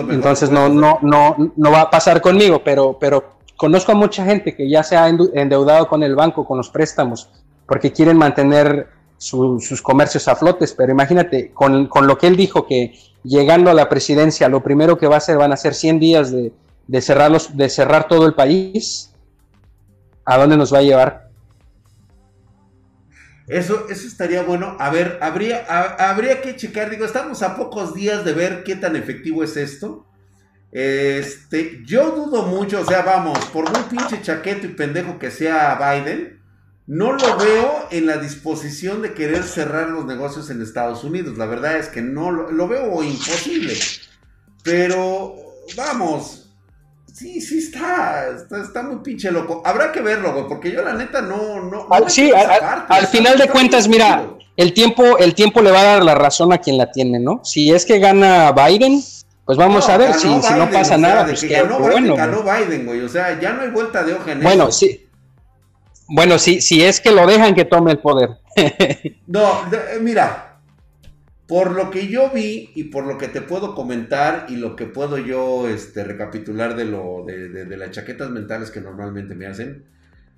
Entonces no, no, no, no va a pasar conmigo, pero, pero conozco a mucha gente que ya se ha endeudado con el banco, con los préstamos, porque quieren mantener sus comercios a flotes. Pero imagínate, con, con, lo que él dijo, que llegando a la presidencia, lo primero que va a hacer van a ser 100 días de, de, cerrarlos, de cerrar todo el país. ¿A dónde nos va a llevar? Eso, eso estaría bueno. A ver, habría, habría que checar. Digo, estamos a pocos días de ver qué tan efectivo es esto. Este, yo dudo mucho, o sea, vamos, por muy pinche chaqueto y pendejo que sea Biden, no lo veo en la disposición de querer cerrar los negocios en Estados Unidos. La verdad es que no lo, lo veo imposible. Pero, vamos, Sí, sí está, está, muy pinche loco. Habrá que verlo, güey, porque yo la neta no... no, sí, al, final de cuentas, mira, el tiempo, el tiempo le va a dar la razón a quien la tiene, ¿no? Si es que gana Biden, pues vamos a ver, si, si, no pasa nada, pues que ganó, bueno. Ganó Biden, güey, o sea, ya no hay vuelta de hoja en Bueno, sí. Bueno, sí, si es que lo dejan que tome el poder. no, mira, por lo que yo vi y por lo que te puedo comentar y lo que puedo yo este, recapitular de, lo, de, las chaquetas mentales que normalmente me hacen,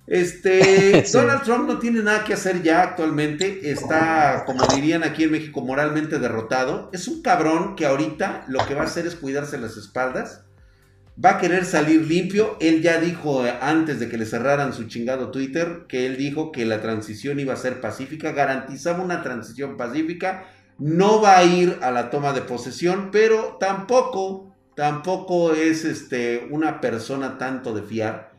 Este, *laughs* Donald Trump no tiene nada que hacer ya actualmente. Está, como dirían aquí en México, moralmente derrotado. Es un cabrón que ahorita lo que va a hacer es cuidarse las espaldas. Va a querer salir limpio. Él ya dijo eh, antes de que le cerraran su chingado Twitter que él dijo que la transición iba a ser pacífica. Garantizaba una transición pacífica. No va a ir a la toma de posesión, pero tampoco, tampoco es este, una persona tanto de fiar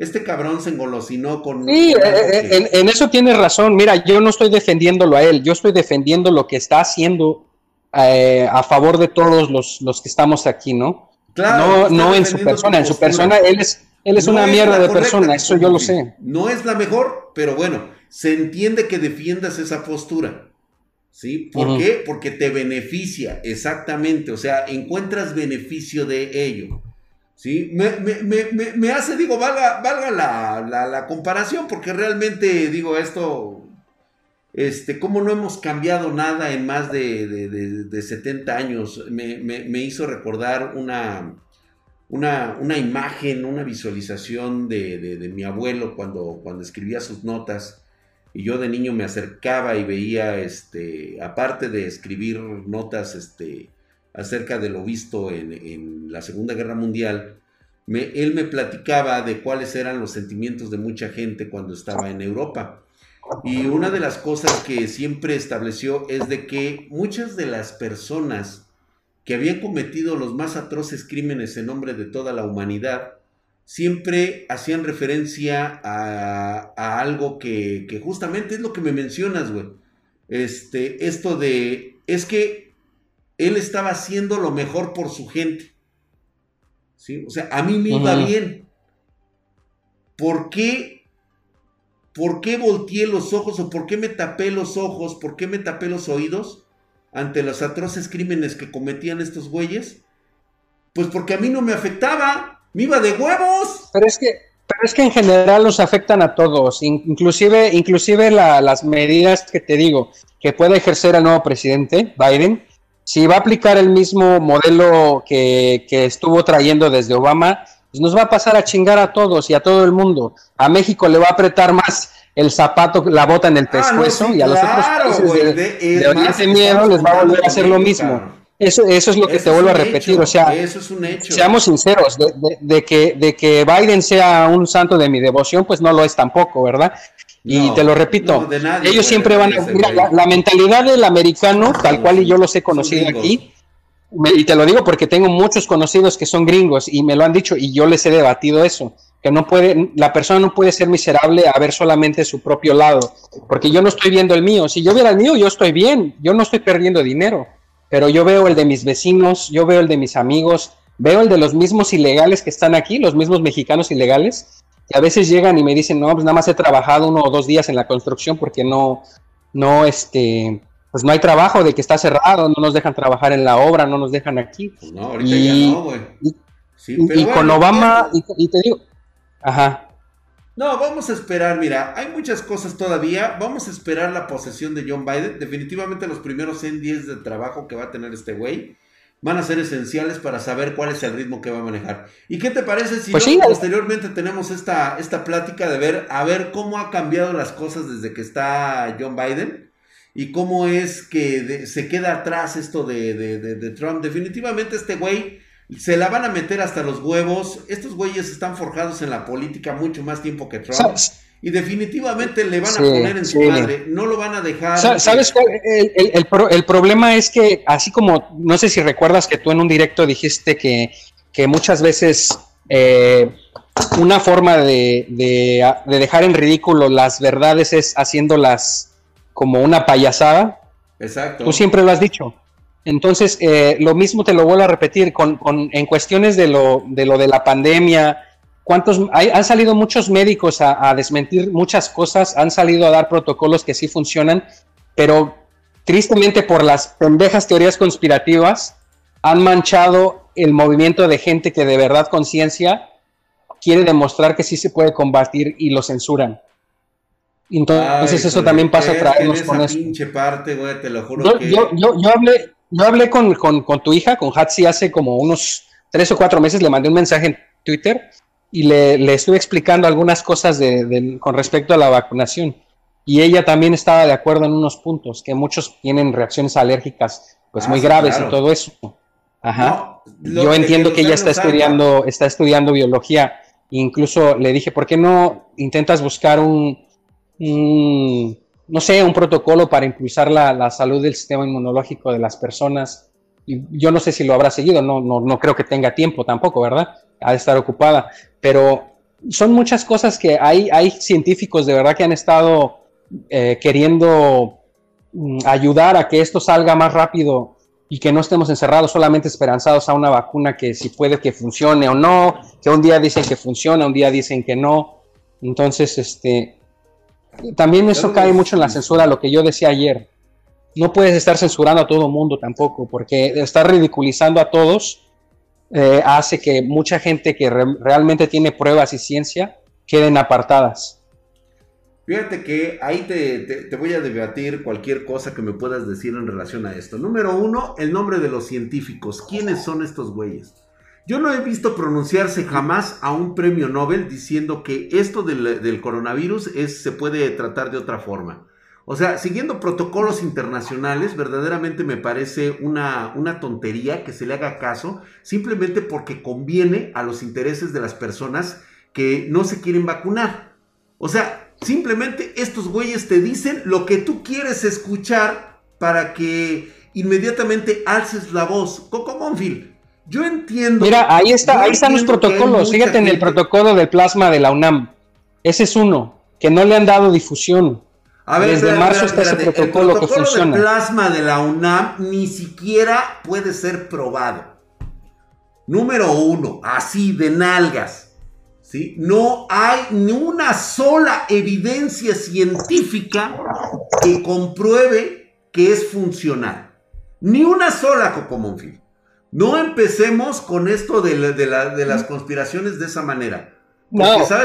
este cabrón se engolosinó con... Sí, eh, eh, en, eso tienes razón. Mira, yo no estoy defendiéndolo a él, yo estoy defendiendo lo que está haciendo eh, a favor de todos los, que estamos aquí, ¿no? Claro, no, no en su persona, en su persona él es, él es una mierda de persona, eso yo lo sé. No es la mejor, pero bueno, se entiende que defiendas esa postura. ¿Sí? ¿Por qué? Porque te beneficia, exactamente. O sea, encuentras beneficio de ello. ¿sí? Me, hace, digo, valga, valga la, comparación, porque realmente, digo, esto, este, como no hemos cambiado nada en más de, 70 años, me, hizo recordar una, una, una, imagen, una visualización de, mi abuelo cuando, cuando escribía sus notas. Y yo de niño me acercaba y veía, este, aparte de escribir notas, este, acerca de lo visto en, la Segunda Guerra Mundial, él me platicaba de cuáles eran los sentimientos de mucha gente cuando estaba en Europa. Y una de las cosas que siempre estableció es de que muchas de las personas que habían cometido los más atroces crímenes en nombre de toda la humanidad, siempre hacían referencia a, algo que, que, justamente es lo que me mencionas, güey. Este, esto de, es que él estaba haciendo lo mejor por su gente. ¿Sí? O sea, a mí me iba bien. ¿Por qué? ¿Por qué volteé los ojos o por qué me tapé los ojos? ¿Por qué me tapé los oídos ante los atroces crímenes que cometían estos güeyes? Pues porque a mí no me afectaba. Iba de huevos. Pero es que, pero es que en general nos afectan a todos, inclusive, inclusive las medidas que te digo que puede ejercer el nuevo presidente Biden, si va a aplicar el mismo modelo que, estuvo trayendo desde Obama, pues nos va a pasar a chingar a todos y a todo el mundo. A México le va a apretar más el zapato, la bota en el ah, pescuezo y a los otros países de, Oriente Miedo les va a volver a hacer lo mismo. Eso, eso es lo que te vuelvo a repetir, o sea, seamos sinceros, de, que, de que Biden sea un santo de mi devoción, pues no lo es tampoco, ¿verdad? Y te lo repito, ellos siempre van a... Mira, la, mentalidad del americano, tal cual y yo los he conocido aquí, y te lo digo porque tengo muchos conocidos que son gringos y me lo han dicho y yo les he debatido eso, que no puede, la persona no puede ser miserable a ver solamente su propio lado, porque yo no estoy viendo el mío, si yo viera el mío yo estoy bien, yo no estoy perdiendo dinero, pero yo veo el de mis vecinos, yo veo el de mis amigos, veo el de los mismos ilegales que están aquí, los mismos mexicanos ilegales, y a veces llegan y me dicen, no, pues nada más he trabajado uno o dos días en la construcción porque no, no, este, pues no hay trabajo, de que está cerrado, no nos dejan trabajar en la obra, no nos dejan aquí. Pues no, ahorita y, ya no, güey. y, con Obama, y, te digo, ajá. No, vamos a esperar, mira, hay muchas cosas todavía, vamos a esperar la posesión de John Biden, definitivamente los primeros 100 días de trabajo que va a tener este güey van a ser esenciales para saber cuál es el ritmo que va a manejar. ¿Y qué te parece si pues posteriormente tenemos esta, esta plática de ver a ver cómo ha cambiado las cosas desde que está John Biden? Y cómo es que se queda atrás esto de, de, Trump. Definitivamente este güey se la van a meter hasta los huevos. Estos güeyes están forjados en la política mucho más tiempo que Trump y definitivamente le van a poner en su madre, no lo van a dejar. ¿Sabes cuál? El, problema es que, así como, no sé si recuerdas que tú en un directo dijiste que, muchas veces eh, una forma de, dejar en ridículo las verdades es haciéndolas como una payasada. Exacto. Tú siempre lo has dicho. Entonces, eh, lo mismo te lo vuelvo a repetir con, con, en cuestiones de lo, de lo de la pandemia, ¿Cuántos, han salido muchos médicos a, desmentir muchas cosas, han salido a dar protocolos que sí funcionan, pero tristemente por las pendejas teorías conspirativas han manchado el movimiento de gente que de verdad conciencia quiere demostrar que sí se puede combatir y lo censuran. Entonces eso también pasa a traernos con eso. Parte, güey, te lo juro yo, yo, yo, hablé, yo hablé con, con, con, tu hija, con Hatsi, hace como unos tres o cuatro meses, le mandé un mensaje en Twitter y le, estuve explicando algunas cosas de, con respecto a la vacunación. Y ella también estaba de acuerdo en unos puntos, que muchos tienen reacciones alérgicas pues muy ah, graves y todo eso. Ajá. Yo entiendo que ella está estudiando, está estudiando biología. Incluso le dije, ¿por qué no intentas buscar un, no sé, un protocolo para impulsar la, salud del sistema inmunológico de las personas? Y yo no sé si lo habrá seguido, no, no, no creo que tenga tiempo tampoco, ¿verdad? Ha de estar ocupada. Pero son muchas cosas que hay, hay científicos de verdad que han estado eh, queriendo mm, ayudar a que esto salga más rápido y que no estemos encerrados solamente esperanzados a una vacuna que si puede que funcione o no, que un día dicen que funciona, un día dicen que no. Entonces, este, también eso cae mucho en la censura, lo que yo decía ayer. No puedes estar censurando a todo el mundo tampoco, porque estar ridiculizando a todos eh, hace que mucha gente que realmente tiene pruebas y ciencia queden apartadas. Fíjate que ahí te, voy a debatir cualquier cosa que me puedas decir en relación a esto. Número uno, el nombre de los científicos. ¿Quiénes son estos güeyes? Yo no he visto pronunciarse jamás a un premio Nobel diciendo que esto del, coronavirus se puede tratar de otra forma. O sea, siguiendo protocolos internacionales, verdaderamente me parece una, una tontería que se le haga caso simplemente porque conviene a los intereses de las personas que no se quieren vacunar. O sea, Simplemente estos güeyes te dicen lo que tú quieres escuchar para que inmediatamente alces la voz. Coco Monfil, yo entiendo. Mira, ahí está, ahí están los protocolos. Fíjate en el protocolo del plasma de la UNAM. Ese es uno, que no le han dado difusión. A ver, Desde marzo está ese protocolo, el protocolo que funciona. del plasma de la UNAM ni siquiera puede ser probado. Número uno, así de nalgas. No hay ni una sola evidencia científica que compruebe que es funcional. Ni una sola, Cocomonfil. No empecemos con esto de, las conspiraciones de esa manera. No,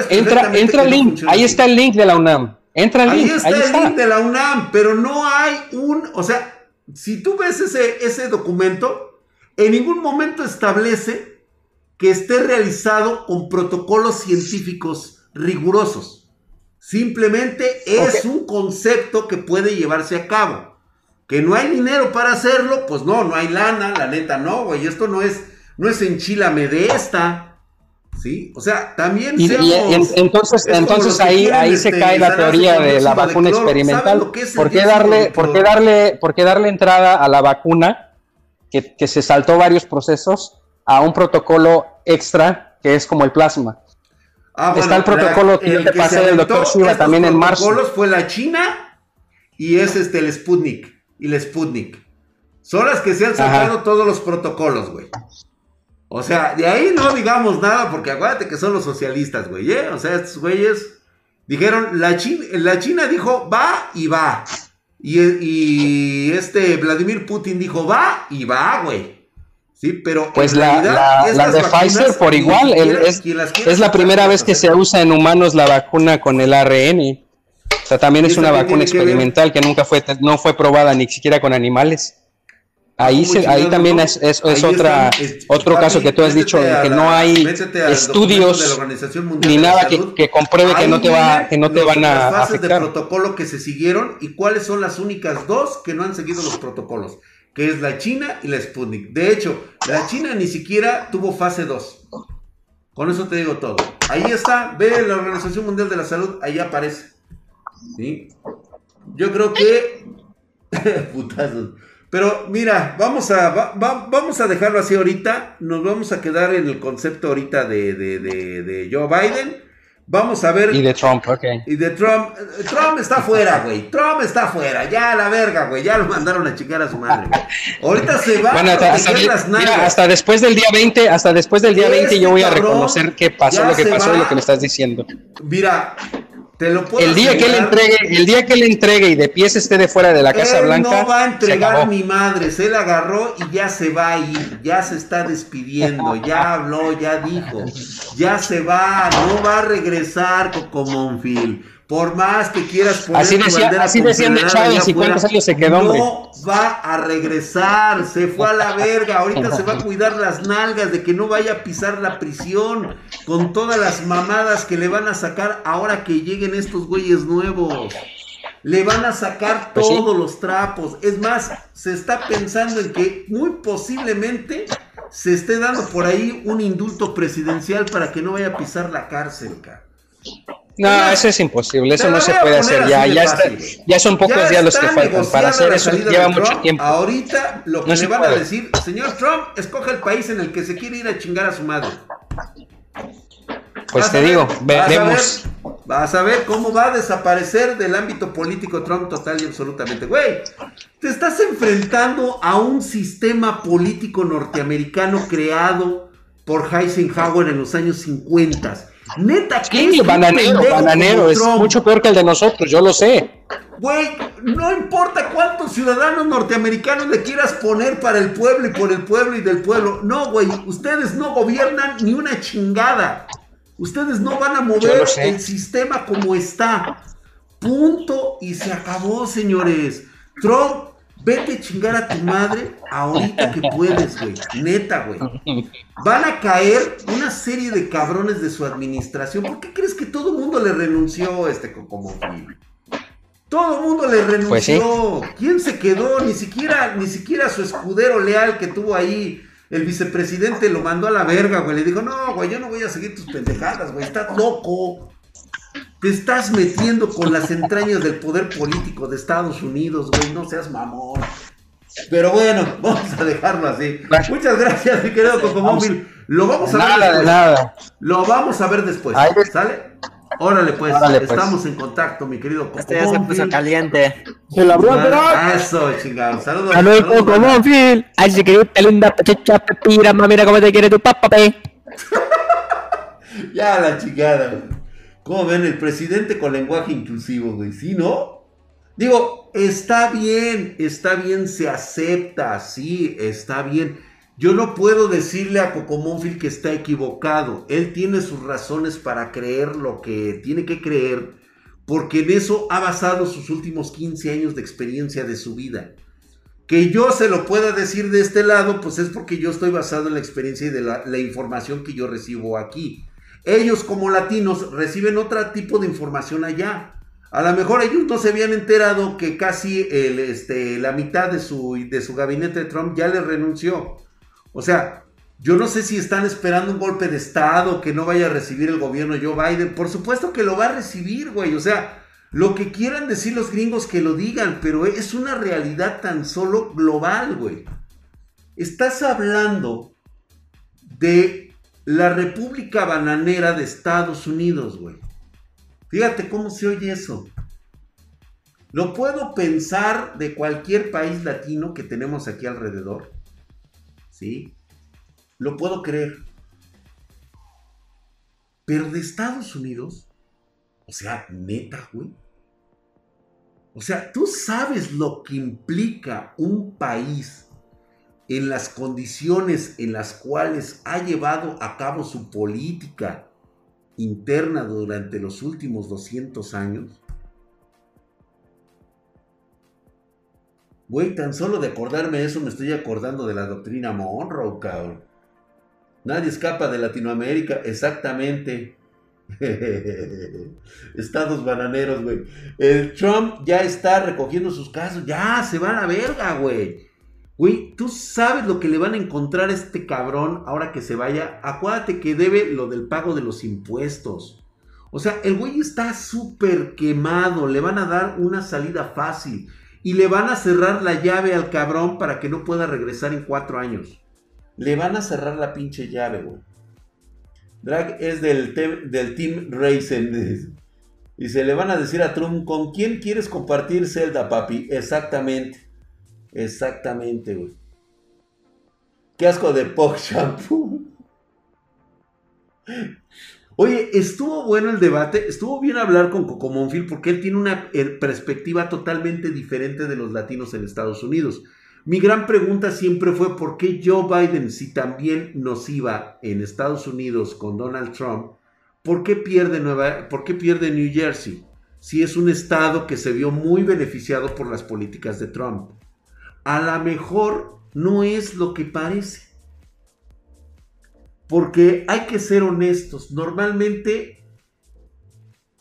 entra, entra el link. ahí está el link de la UNAM. Entra el ahí Está el link de la UNAM, pero no hay un. O sea, si tú ves ese, ese documento, en ningún momento establece que esté realizado con protocolos científicos rigurosos. Simplemente es un concepto que puede llevarse a cabo. Que no hay dinero para hacerlo, pues no, no hay lana, la neta no, güey. Esto no es, no es enchilame de esta. ¿Sí? O sea, también entonces, entonces ahí, ahí se este, cae la teoría de la vacuna experimental. ¿Por qué, darle, por, qué darle, ¿Por qué darle entrada a la vacuna que, que se saltó varios procesos a un protocolo extra que es como el plasma. Ah, Está el protocolo que te pasé del doctor Shiva también en marzo. protocolos fue la China y es este el Sputnik y el Sputnik. Son las que se han sacado todos los protocolos, güey. O sea, de ahí no digamos nada porque acuérdate que son los socialistas, güey, ¿eh? O sea, estos güeyes dijeron, la China, la China dijo va y va. Y, y este Vladimir Putin dijo va y va, güey. Sí, pero pues la, la, de Pfizer por igual es, es, la primera vez que se usa en humanos la vacuna con el ARN. O sea, también es una vacuna experimental que, nunca fue no fue probada ni siquiera con animales. Ahí, se, ahí también es, es, otra, otro caso que tú has dicho, que no hay estudios ni nada que, compruebe que no te, va, que no te van a las fases de protocolo que se siguieron y cuáles son las únicas dos que no han seguido los protocolos que es la China y la Sputnik. De hecho, la China ni siquiera tuvo fase 2. Con eso te digo todo. Ahí está, ve la Organización Mundial de la Salud, ahí aparece. ¿Sí? Yo creo que... *laughs* Putazos. Pero mira, vamos a, vamos a dejarlo así ahorita. Nos vamos a quedar en el concepto ahorita de, de, de Joe Biden. Vamos a ver. Y de Trump, ok. Y de Trump. Trump está fuera, güey. Trump está fuera. Ya a la verga, güey. Ya lo mandaron a chicar a su madre, güey. Ahorita se va bueno, hasta, hasta, hasta, después del día 20, hasta después del día 20 yo voy a reconocer qué pasó, lo que pasó y lo que me estás diciendo. Mira, el día que él entregue, el día que él entregue y de pies esté de fuera de la Casa Blanca. No va a entregar mi madre, se la agarró y ya se va a ir, ya se está despidiendo, ya habló, ya dijo, ya se va, no va a regresar Coco Monfil. Por más que quieras poner así decía, bandera así decían de Chávez y cuántos años se quedó, hombre. No va a regresar, se fue a la verga. Ahorita se va a cuidar las nalgas de que no vaya a pisar la prisión con todas las mamadas que le van a sacar ahora que lleguen estos güeyes nuevos. Le van a sacar Pues sí. todos los trapos. Es más, se está pensando en que muy posiblemente se esté dando por ahí un indulto presidencial para que no vaya a pisar la cárcel, cara. No, eso es imposible, eso no se a puede hacer ya, ya, está, ya son pocos Ya días los que faltan. Para hacer eso lleva mucho Trump. tiempo. Ahorita lo que No le van a puede. decir, señor Trump, escoge el país en el que se quiere ir a chingar a su madre. Pues Vas te a ver, digo, a veremos. ver, Vas a ver cómo va a desaparecer del ámbito político Trump total y absolutamente. Güey, te estás enfrentando a un sistema político norteamericano creado por Eisenhower en los años 50. Neta, que Sí, bananero, bananero, es Trump. mucho peor que el de nosotros, yo lo sé. Güey, no importa cuántos ciudadanos norteamericanos le quieras poner para el pueblo y por el pueblo y del pueblo. No, güey, ustedes no gobiernan ni una chingada. Ustedes no van a mover el sistema como está. Punto y se acabó, señores. Trump, vete a chingar a tu madre ahorita que puedes, güey. Neta, güey. Van a caer una serie de cabrones de su administración. ¿Por qué crees que todo el mundo le renunció a este Cocomofil? Todo el mundo le renunció. Pues sí. ¿Quién se quedó? Ni siquiera, ni siquiera su escudero leal que tuvo ahí. El vicepresidente lo mandó a la verga, güey. Le dijo, no, güey, yo no voy a seguir tus pendejadas, güey. Estás loco. Te estás metiendo con las entrañas del poder político de Estados Unidos, güey. No seas mamón. Pero bueno, *laughs* vamos a dejarlo así. Muchas gracias, mi querido Cocomóvil. Lo vamos a ver Nada, de después. nada. Lo vamos a ver después. ¿Sale? Órale, pues. Órale, pues. Estamos en contacto, mi querido Este ya se Cocomóvil. puso caliente. Se la abrió Ah. Eso, chingado. Saludos. Saludos, saludos, Coco banda. Monfil. Ay, si querés, linda, pechicha, pepira, mira cómo te quiere tu papá, pe. *laughs* Ya la chingada. güey. ¿Cómo ven el presidente con lenguaje inclusivo, güey? ¿Sí, no? Digo, está bien, está bien, se acepta, sí, está bien. Yo no puedo decirle a Cocomónfil que está equivocado. Él tiene sus razones para creer lo que tiene que creer, porque en eso ha basado sus últimos 15 años de experiencia de su vida. Que yo se lo pueda decir de este lado, pues es porque yo estoy basado en la experiencia y de la información que yo recibo aquí. Ellos como latinos reciben otro tipo de información allá. A lo mejor ellos no se habían enterado que casi el, este, la mitad de su, de su gabinete de Trump ya le renunció. O sea, yo no sé si están esperando un golpe de Estado que no vaya a recibir el gobierno Joe Biden. Por supuesto que lo va a recibir, güey. O sea, lo que quieran decir los gringos que lo digan, pero es una realidad tan solo global, güey. Estás hablando de la República Bananera de Estados Unidos, güey. Fíjate cómo se oye eso. Lo puedo pensar de cualquier país latino que tenemos aquí alrededor. ¿Sí? Lo puedo creer. Pero de Estados Unidos, o sea, neta, güey. O sea, tú sabes lo que implica un país en las condiciones en las cuales ha llevado a cabo su política interna durante los últimos 200 años. Güey, tan solo de acordarme eso me estoy acordando de la doctrina Monroe, cabrón. Nadie escapa de Latinoamérica, exactamente. *laughs* Estados bananeros, güey. El Trump ya está recogiendo sus casos. Ya, se va a la verga, güey. Güey, tú sabes lo que le van a encontrar a este cabrón ahora que se vaya. Acuérdate que debe lo del pago de los impuestos. O sea, el güey está súper quemado. Le van a dar una salida fácil. Y le van a cerrar la llave al cabrón para que no pueda regresar en cuatro años. Le van a cerrar la pinche llave, güey. Drag es del, del Team Racing. *laughs* Y se le van a decir a Trump, ¿con quién quieres compartir Zelda, papi? Exactamente. Exactamente, güey. Qué asco de Pog Shampoo. Oye, estuvo bueno el debate, estuvo bien hablar con Coco Monfil porque él tiene una eh, perspectiva totalmente diferente de los latinos en Estados Unidos. Mi gran pregunta siempre fue por qué Joe Biden, si también nos iba en Estados Unidos con Donald Trump, ¿por qué pierde, Nueva, por qué pierde New Jersey? si es un estado que se vio muy beneficiado por las políticas de Trump. A lo mejor no es lo que parece. Porque hay que ser honestos. Normalmente,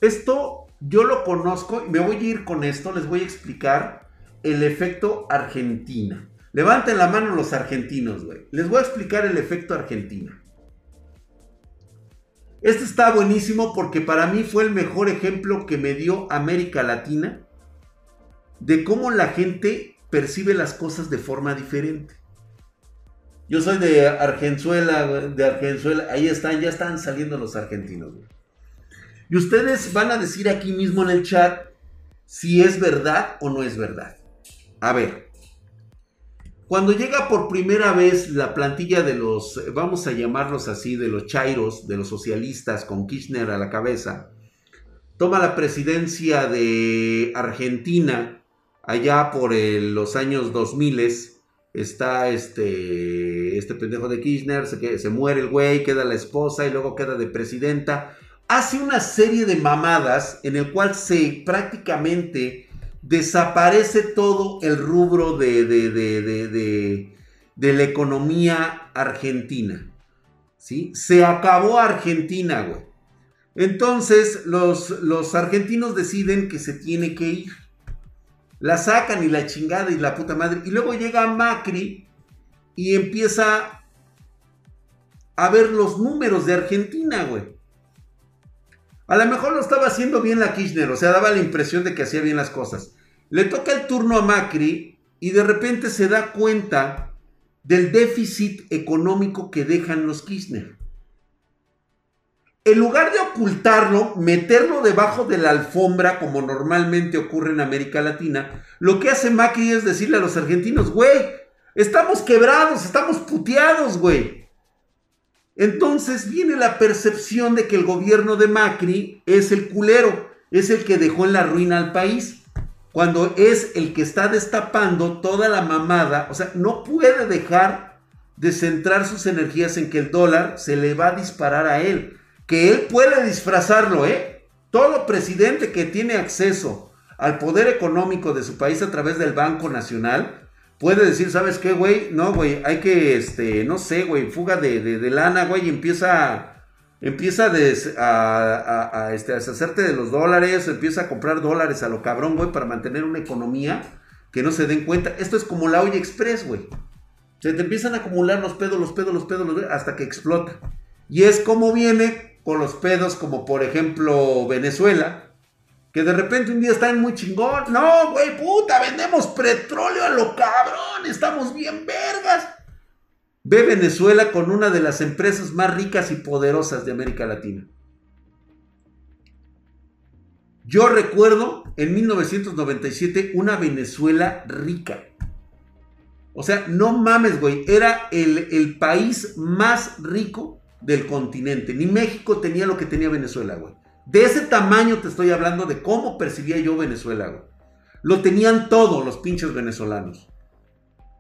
esto yo lo conozco y me voy a ir con esto. Les voy a explicar el efecto Argentina. Levanten la mano los argentinos, güey. Les voy a explicar el efecto Argentina. Este está buenísimo porque para mí fue el mejor ejemplo que me dio América Latina de cómo la gente percibe las cosas de forma diferente. Yo soy de Argenzuela, de Argenzuela. Ahí están, ya están saliendo los argentinos. Y ustedes van a decir aquí mismo en el chat si es verdad o no es verdad. A ver, cuando llega por primera vez la plantilla de los, vamos a llamarlos así, de los chairos, de los socialistas, con Kirchner a la cabeza, toma la presidencia de Argentina allá por los años 2000, está este, este pendejo de Kirchner, se, muere el güey, queda la esposa y luego queda de presidenta. Hace una serie de mamadas en el cual se prácticamente desaparece todo el rubro de, de, la economía argentina. ¿sí? Se acabó Argentina, güey. Entonces los, los argentinos deciden que se tiene que ir. La sacan y la chingada y la puta madre. Y luego llega Macri y empieza a ver los números de Argentina, güey. A lo mejor lo estaba haciendo bien la Kirchner, o sea, daba la impresión de que hacía bien las cosas. Le toca el turno a Macri y de repente se da cuenta del déficit económico que dejan los Kirchner. En lugar de ocultarlo, meterlo debajo de la alfombra como normalmente ocurre en América Latina, lo que hace Macri es decirle a los argentinos, güey, estamos quebrados, estamos puteados, güey. Entonces viene la percepción de que el gobierno de Macri es el culero, es el que dejó en la ruina al país, cuando es el que está destapando toda la mamada, o sea, no puede dejar de centrar sus energías en que el dólar se le va a disparar a él, que él puede disfrazarlo, ¿eh? Todo presidente que tiene acceso al poder económico de su país a través del Banco Nacional, puede decir, ¿sabes qué, güey? No, güey, hay que, este, no sé, güey, fuga de, de, lana, güey, y empieza, empieza a, a, este, a deshacerte de los dólares, empieza a comprar dólares a lo cabrón, güey, para mantener una economía que no se den cuenta. Esto es como la olla express, güey. Se te empiezan a acumular los pedos, los pedos, los pedos, hasta que explota. Y es como viene con los pedos, como por ejemplo Venezuela, que de repente un día están muy chingón. No, güey, puta, vendemos petróleo a lo cabrón, estamos bien vergas. Ve Venezuela con una de las empresas más ricas y poderosas de América Latina. Yo recuerdo en 1997 una Venezuela rica. O sea, no mames, güey. Era el, el, país más rico del continente. Ni México tenía lo que tenía Venezuela, güey. De ese tamaño te estoy hablando de cómo percibía yo Venezuela, güey. Lo tenían todos los pinches venezolanos.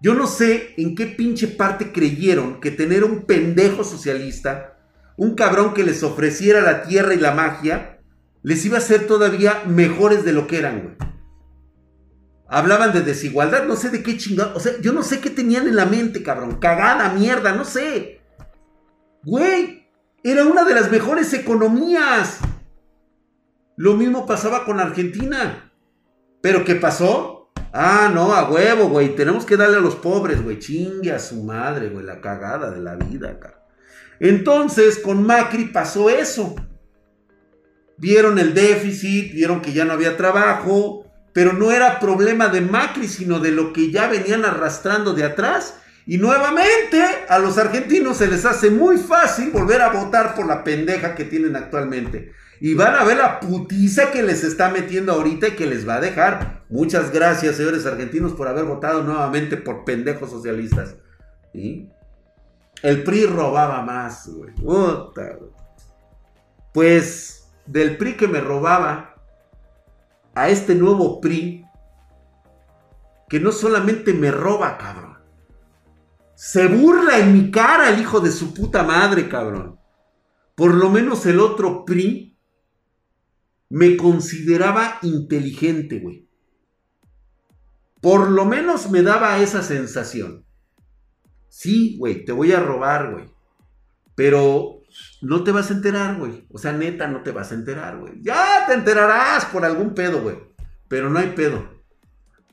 Yo no sé en qué pinche parte creyeron que tener un pendejo socialista, un cabrón que les ofreciera la tierra y la magia, les iba a hacer todavía mejores de lo que eran, güey. Hablaban de desigualdad, no sé de qué chingado. O sea, yo no sé qué tenían en la mente, cabrón. Cagada, mierda, no sé. Güey, era una de las mejores economías. Lo mismo pasaba con Argentina. ¿Pero qué pasó? Ah, no, a huevo, güey. Tenemos que darle a los pobres, güey. Chingue a su madre, güey. La cagada de la vida, cara. Entonces, con Macri pasó eso. Vieron el déficit, vieron que ya no había trabajo, pero no era problema de Macri, sino de lo que ya venían arrastrando de atrás. Y nuevamente a los argentinos se les hace muy fácil volver a votar por la pendeja que tienen actualmente. Y van a ver la putiza que les está metiendo ahorita y que les va a dejar. Muchas gracias, señores argentinos, por haber votado nuevamente por pendejos socialistas. El PRI robaba más, güey. Pues del PRI que me robaba a este nuevo PRI, que no solamente me roba, cabrón. Se burla en mi cara el hijo de su puta madre, cabrón. Por lo menos el otro PRI me consideraba inteligente, güey. Por lo menos me daba esa sensación. Sí, güey, te voy a robar, güey. Pero no te vas a enterar, güey. O sea, neta, no te vas a enterar, güey. Ya te enterarás por algún pedo, güey. Pero no hay pedo.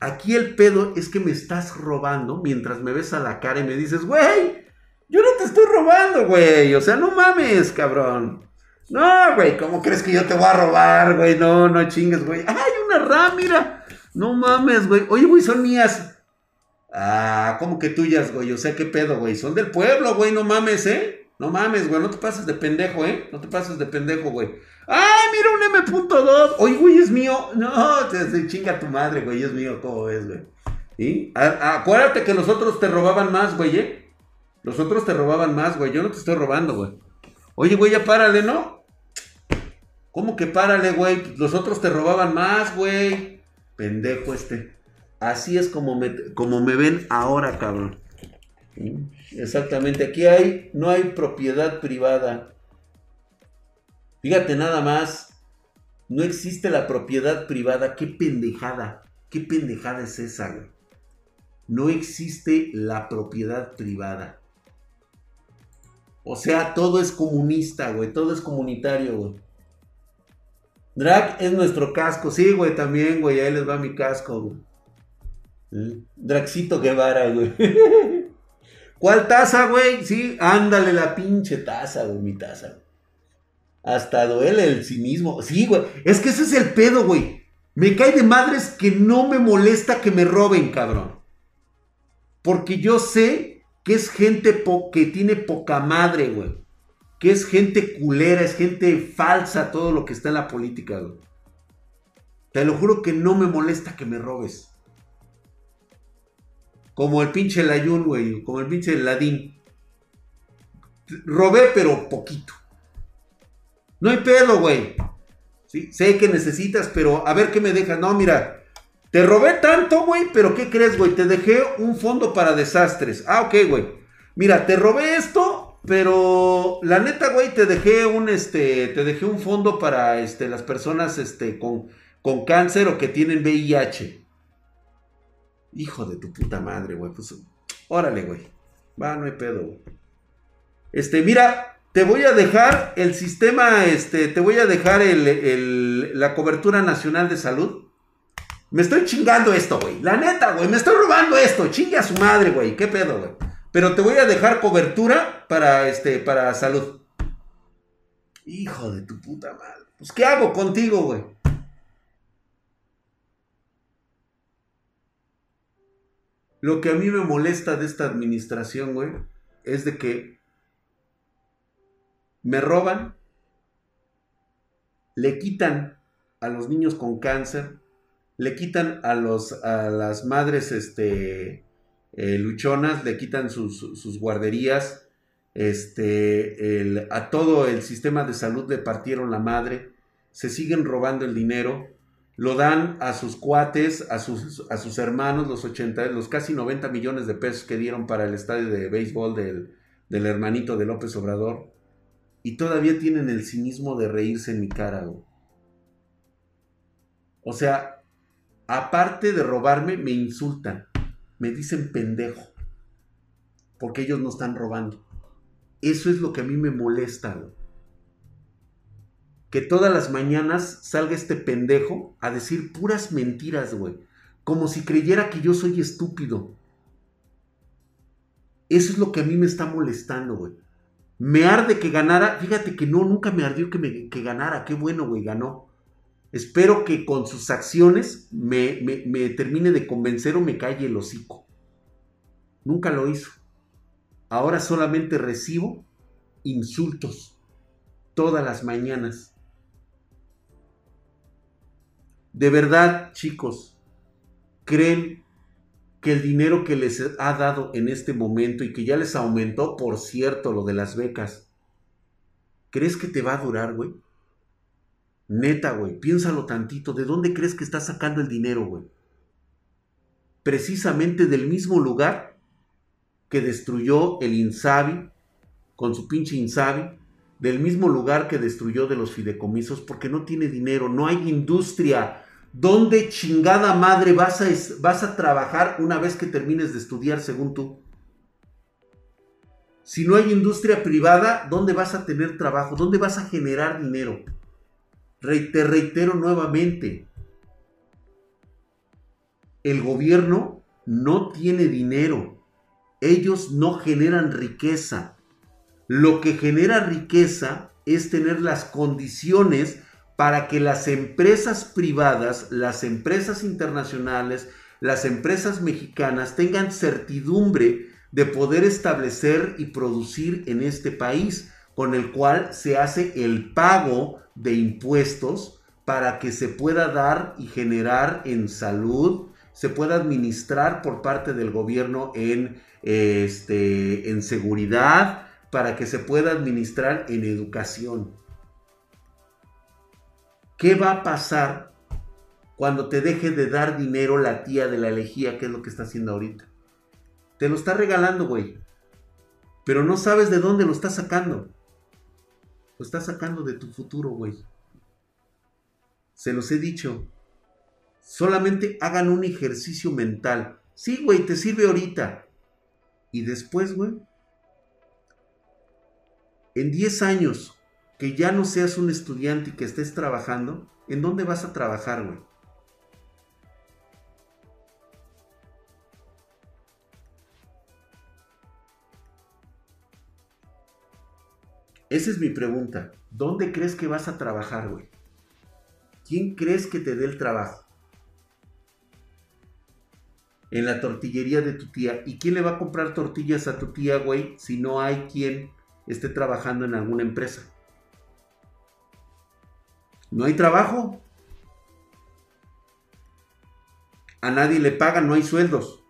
Aquí el pedo es que me estás robando mientras me ves a la cara y me dices, güey, yo no te estoy robando, güey. O sea, no mames, cabrón. No, güey, ¿cómo crees que yo te voy a robar, güey? No, no chingues, güey. ¡Ay, una RAM, mira! No mames, güey. Oye, güey, son mías. Ah, ¿cómo que tuyas, güey? O sea, ¿qué pedo, güey? Son del pueblo, güey, no mames, ¿eh? No mames, güey, no te pases de pendejo, ¿eh? No te pases de pendejo, güey. ¡Ay, mira un M.2! Oye, güey, es mío. No, te, chinga tu madre, güey, es mío, ¿cómo ves, güey? ¿Y? acuérdate que los otros te robaban más, güey, ¿eh? Los otros te robaban más, güey. Yo no te estoy robando, güey. Oye, güey, ya párale, ¿no? ¿Cómo que párale, güey? Los otros te robaban más, güey. Pendejo este. Así es como me, como me ven ahora, cabrón. Exactamente, aquí hay, no hay propiedad privada. Fíjate nada más, no existe la propiedad privada. Qué pendejada, qué pendejada es esa, güey. No existe la propiedad privada. O sea, todo es comunista, güey, todo es comunitario, güey. Es nuestro casco, sí, güey, también, güey, ahí les va mi casco, güey. Draxito Guevara, güey. *laughs* ¿Cuál taza, güey? Sí, ándale la pinche taza, güey, mi taza. Hasta duele el cinismo. Sí, güey. Es que ese es el pedo, güey. Me cae de madres que no me molesta que me roben, cabrón. Porque yo sé que es gente que tiene poca madre, güey. Que es gente culera, es gente falsa, todo lo que está en la política, güey. Te lo juro que no me molesta que me robes. Como el pinche Layun, güey. Como el pinche Ladín. Robé, pero poquito. No hay pedo, güey. Sí, sé que necesitas, pero a ver qué me dejas. No, mira. Te robé tanto, güey, pero ¿qué crees, güey? Te dejé un fondo para desastres. Ah, ok, güey. Mira, te robé esto, pero la neta, güey, te dejé un, este, te dejé un fondo para, este, las personas, este, con, con cáncer o que tienen VIH. Hijo de tu puta madre, güey. Pues, órale, güey. Va, no hay pedo, güey. Este, mira, te voy a dejar el sistema, este, te voy a dejar el, la cobertura nacional de salud. Me estoy chingando esto, güey. La neta, güey. Me estoy robando esto. Chingue a su madre, güey. ¿Qué pedo, güey? Pero te voy a dejar cobertura para, este, para salud. Hijo de tu puta madre. Pues, ¿qué hago contigo, güey? Lo que a mí me molesta de esta administración, güey, es de que me roban, le quitan a los niños con cáncer, le quitan a, los, a las madres este, eh, luchonas, le quitan sus, guarderías, este, a todo el sistema de salud le partieron la madre, se siguen robando el dinero, lo dan a sus cuates, a sus, a sus hermanos, los 80, los casi 90 millones de pesos que dieron para el estadio de béisbol del, del hermanito de López Obrador. Y todavía tienen el cinismo de reírse en mi cara, O sea, aparte de robarme, me insultan. Me dicen pendejo. Porque ellos no están robando. Eso es lo que a mí me molesta, güey que todas las mañanas salga este pendejo a decir puras mentiras, güey. Como si creyera que yo soy estúpido. Eso es lo que a mí me está molestando, güey. Me arde que ganara. Fíjate que no, nunca me ardió que, me, que ganara. Qué bueno, güey, ganó. Espero que con sus acciones me, me termine de convencer o me calle el hocico. Nunca lo hizo. Ahora solamente recibo insultos todas las mañanas. De verdad, chicos, ¿creen que el dinero que les ha dado en este momento y que ya les aumentó, por cierto, lo de las becas, ¿crees que te va a durar, güey? Neta, güey, piénsalo tantito. ¿De dónde crees que está sacando el dinero, güey? Precisamente del mismo lugar que destruyó el Insabi, con su pinche Insabi, del mismo lugar que destruyó de los fideicomisos porque no tiene dinero, no hay industria. ¿Dónde chingada madre vas a, vas a trabajar una vez que termines de estudiar según tú? Si no hay industria privada, ¿dónde vas a tener trabajo? ¿Dónde vas a generar dinero? te reitero nuevamente, el gobierno no tiene dinero. Ellos no generan riqueza. Lo que genera riqueza es tener las condiciones para que las empresas privadas, las empresas internacionales, las empresas mexicanas tengan certidumbre de poder establecer y producir en este país, con el cual se hace el pago de impuestos para que se pueda dar y generar en salud, se pueda administrar por parte del gobierno en, este, en seguridad, para que se pueda administrar en educación. ¿Qué va a pasar cuando te deje de dar dinero la tía de la elegía, que es lo que está haciendo ahorita? Te lo está regalando, güey. Pero no sabes de dónde lo está sacando. Lo está sacando de tu futuro, güey. Se los he dicho. Solamente hagan un ejercicio mental. Sí, güey, te sirve ahorita. Y después, güey, en 10 años que ya no seas un estudiante y que estés trabajando, ¿en dónde vas a trabajar, güey? Esa es mi pregunta. ¿Dónde crees que vas a trabajar, güey? ¿Quién crees que te dé el trabajo? En la tortillería de tu tía. ¿Y quién le va a comprar tortillas a tu tía, güey, si no hay quien esté trabajando en alguna empresa. No hay trabajo. A nadie le pagan, no hay sueldos.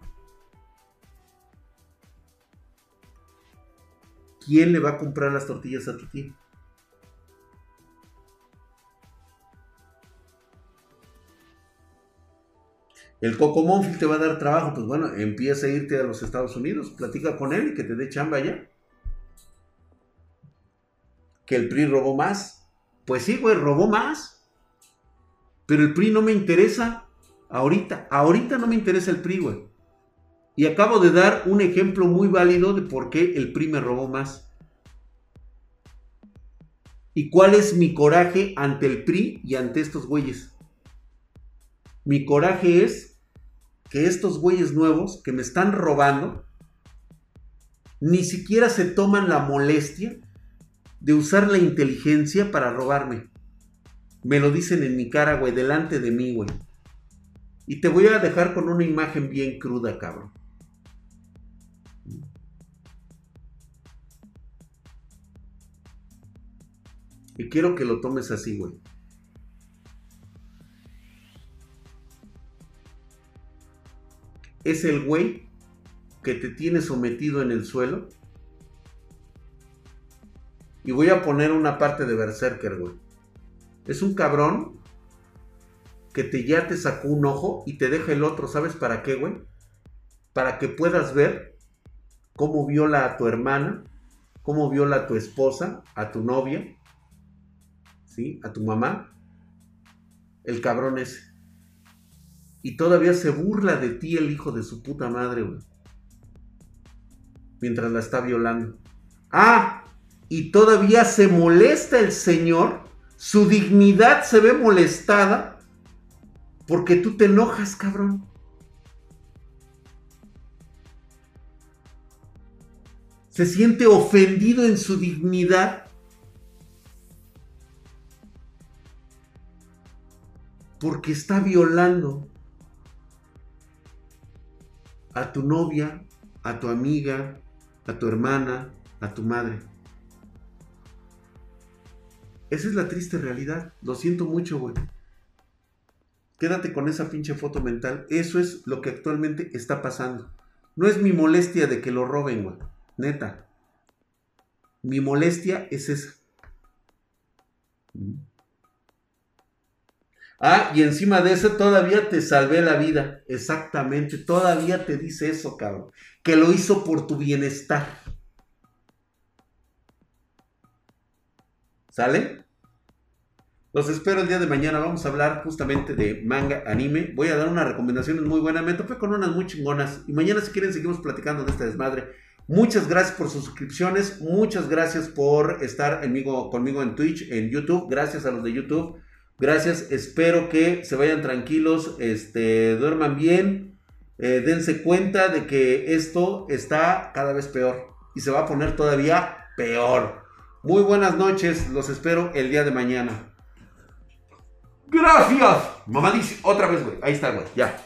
¿Quién le va a comprar las tortillas a tu? El Cocomónfil te va a dar trabajo, pues bueno, empieza a irte a los Estados Unidos, platica con él y que te dé chamba allá que el PRI robó más. Pues sí, güey, robó más. Pero el PRI no me interesa ahorita. Ahorita no me interesa el PRI, güey. Y acabo de dar un ejemplo muy válido de por qué el PRI me robó más. ¿Y cuál es mi coraje ante el PRI y ante estos güeyes? Mi coraje es que estos güeyes nuevos que me están robando ni siquiera se toman la molestia de usar la inteligencia para robarme. Me lo dicen en mi cara, güey, delante de mí, güey. Y te voy a dejar con una imagen bien cruda, cabrón. Y quiero que lo tomes así, güey. Es el güey que te tiene sometido en el suelo y voy a poner una parte de Berserker, güey. Es un cabrón que te ya te sacó un ojo y te deja el otro, ¿sabes para qué, güey? Para que puedas ver cómo viola a tu hermana, cómo viola a tu esposa, a tu novia, ¿sí? A tu mamá. El cabrón ese. Y todavía se burla de ti el hijo de su puta madre, güey. Mientras la está violando. Ah, y todavía se molesta el Señor, su dignidad se ve molestada porque tú te enojas, cabrón. Se siente ofendido en su dignidad porque está violando a tu novia, a tu amiga, a tu hermana, a tu madre. Esa es la triste realidad. Lo siento mucho, güey. Quédate con esa pinche foto mental. Eso es lo que actualmente está pasando. No es mi molestia de que lo roben, güey. Neta. Mi molestia es esa. Ah, y encima de eso todavía te salvé la vida. Exactamente. Todavía te dice eso, cabrón. Que lo hizo por tu bienestar. ¿Sale? Los espero el día de mañana. Vamos a hablar justamente de manga, anime. Voy a dar unas recomendaciones muy buenas. Me topé con unas muy chingonas. Y mañana, si quieren, seguimos platicando de este desmadre. Muchas gracias por sus suscripciones. Muchas gracias por estar conmigo, conmigo en Twitch, en YouTube. Gracias a los de YouTube. Gracias. Espero que se vayan tranquilos. Este, duerman bien. Eh, dense cuenta de que esto está cada vez peor. Y se va a poner todavía peor. Muy buenas noches. Los espero el día de mañana. Gracias. Mamá dice, otra vez, güey. Ahí está, güey. Ya.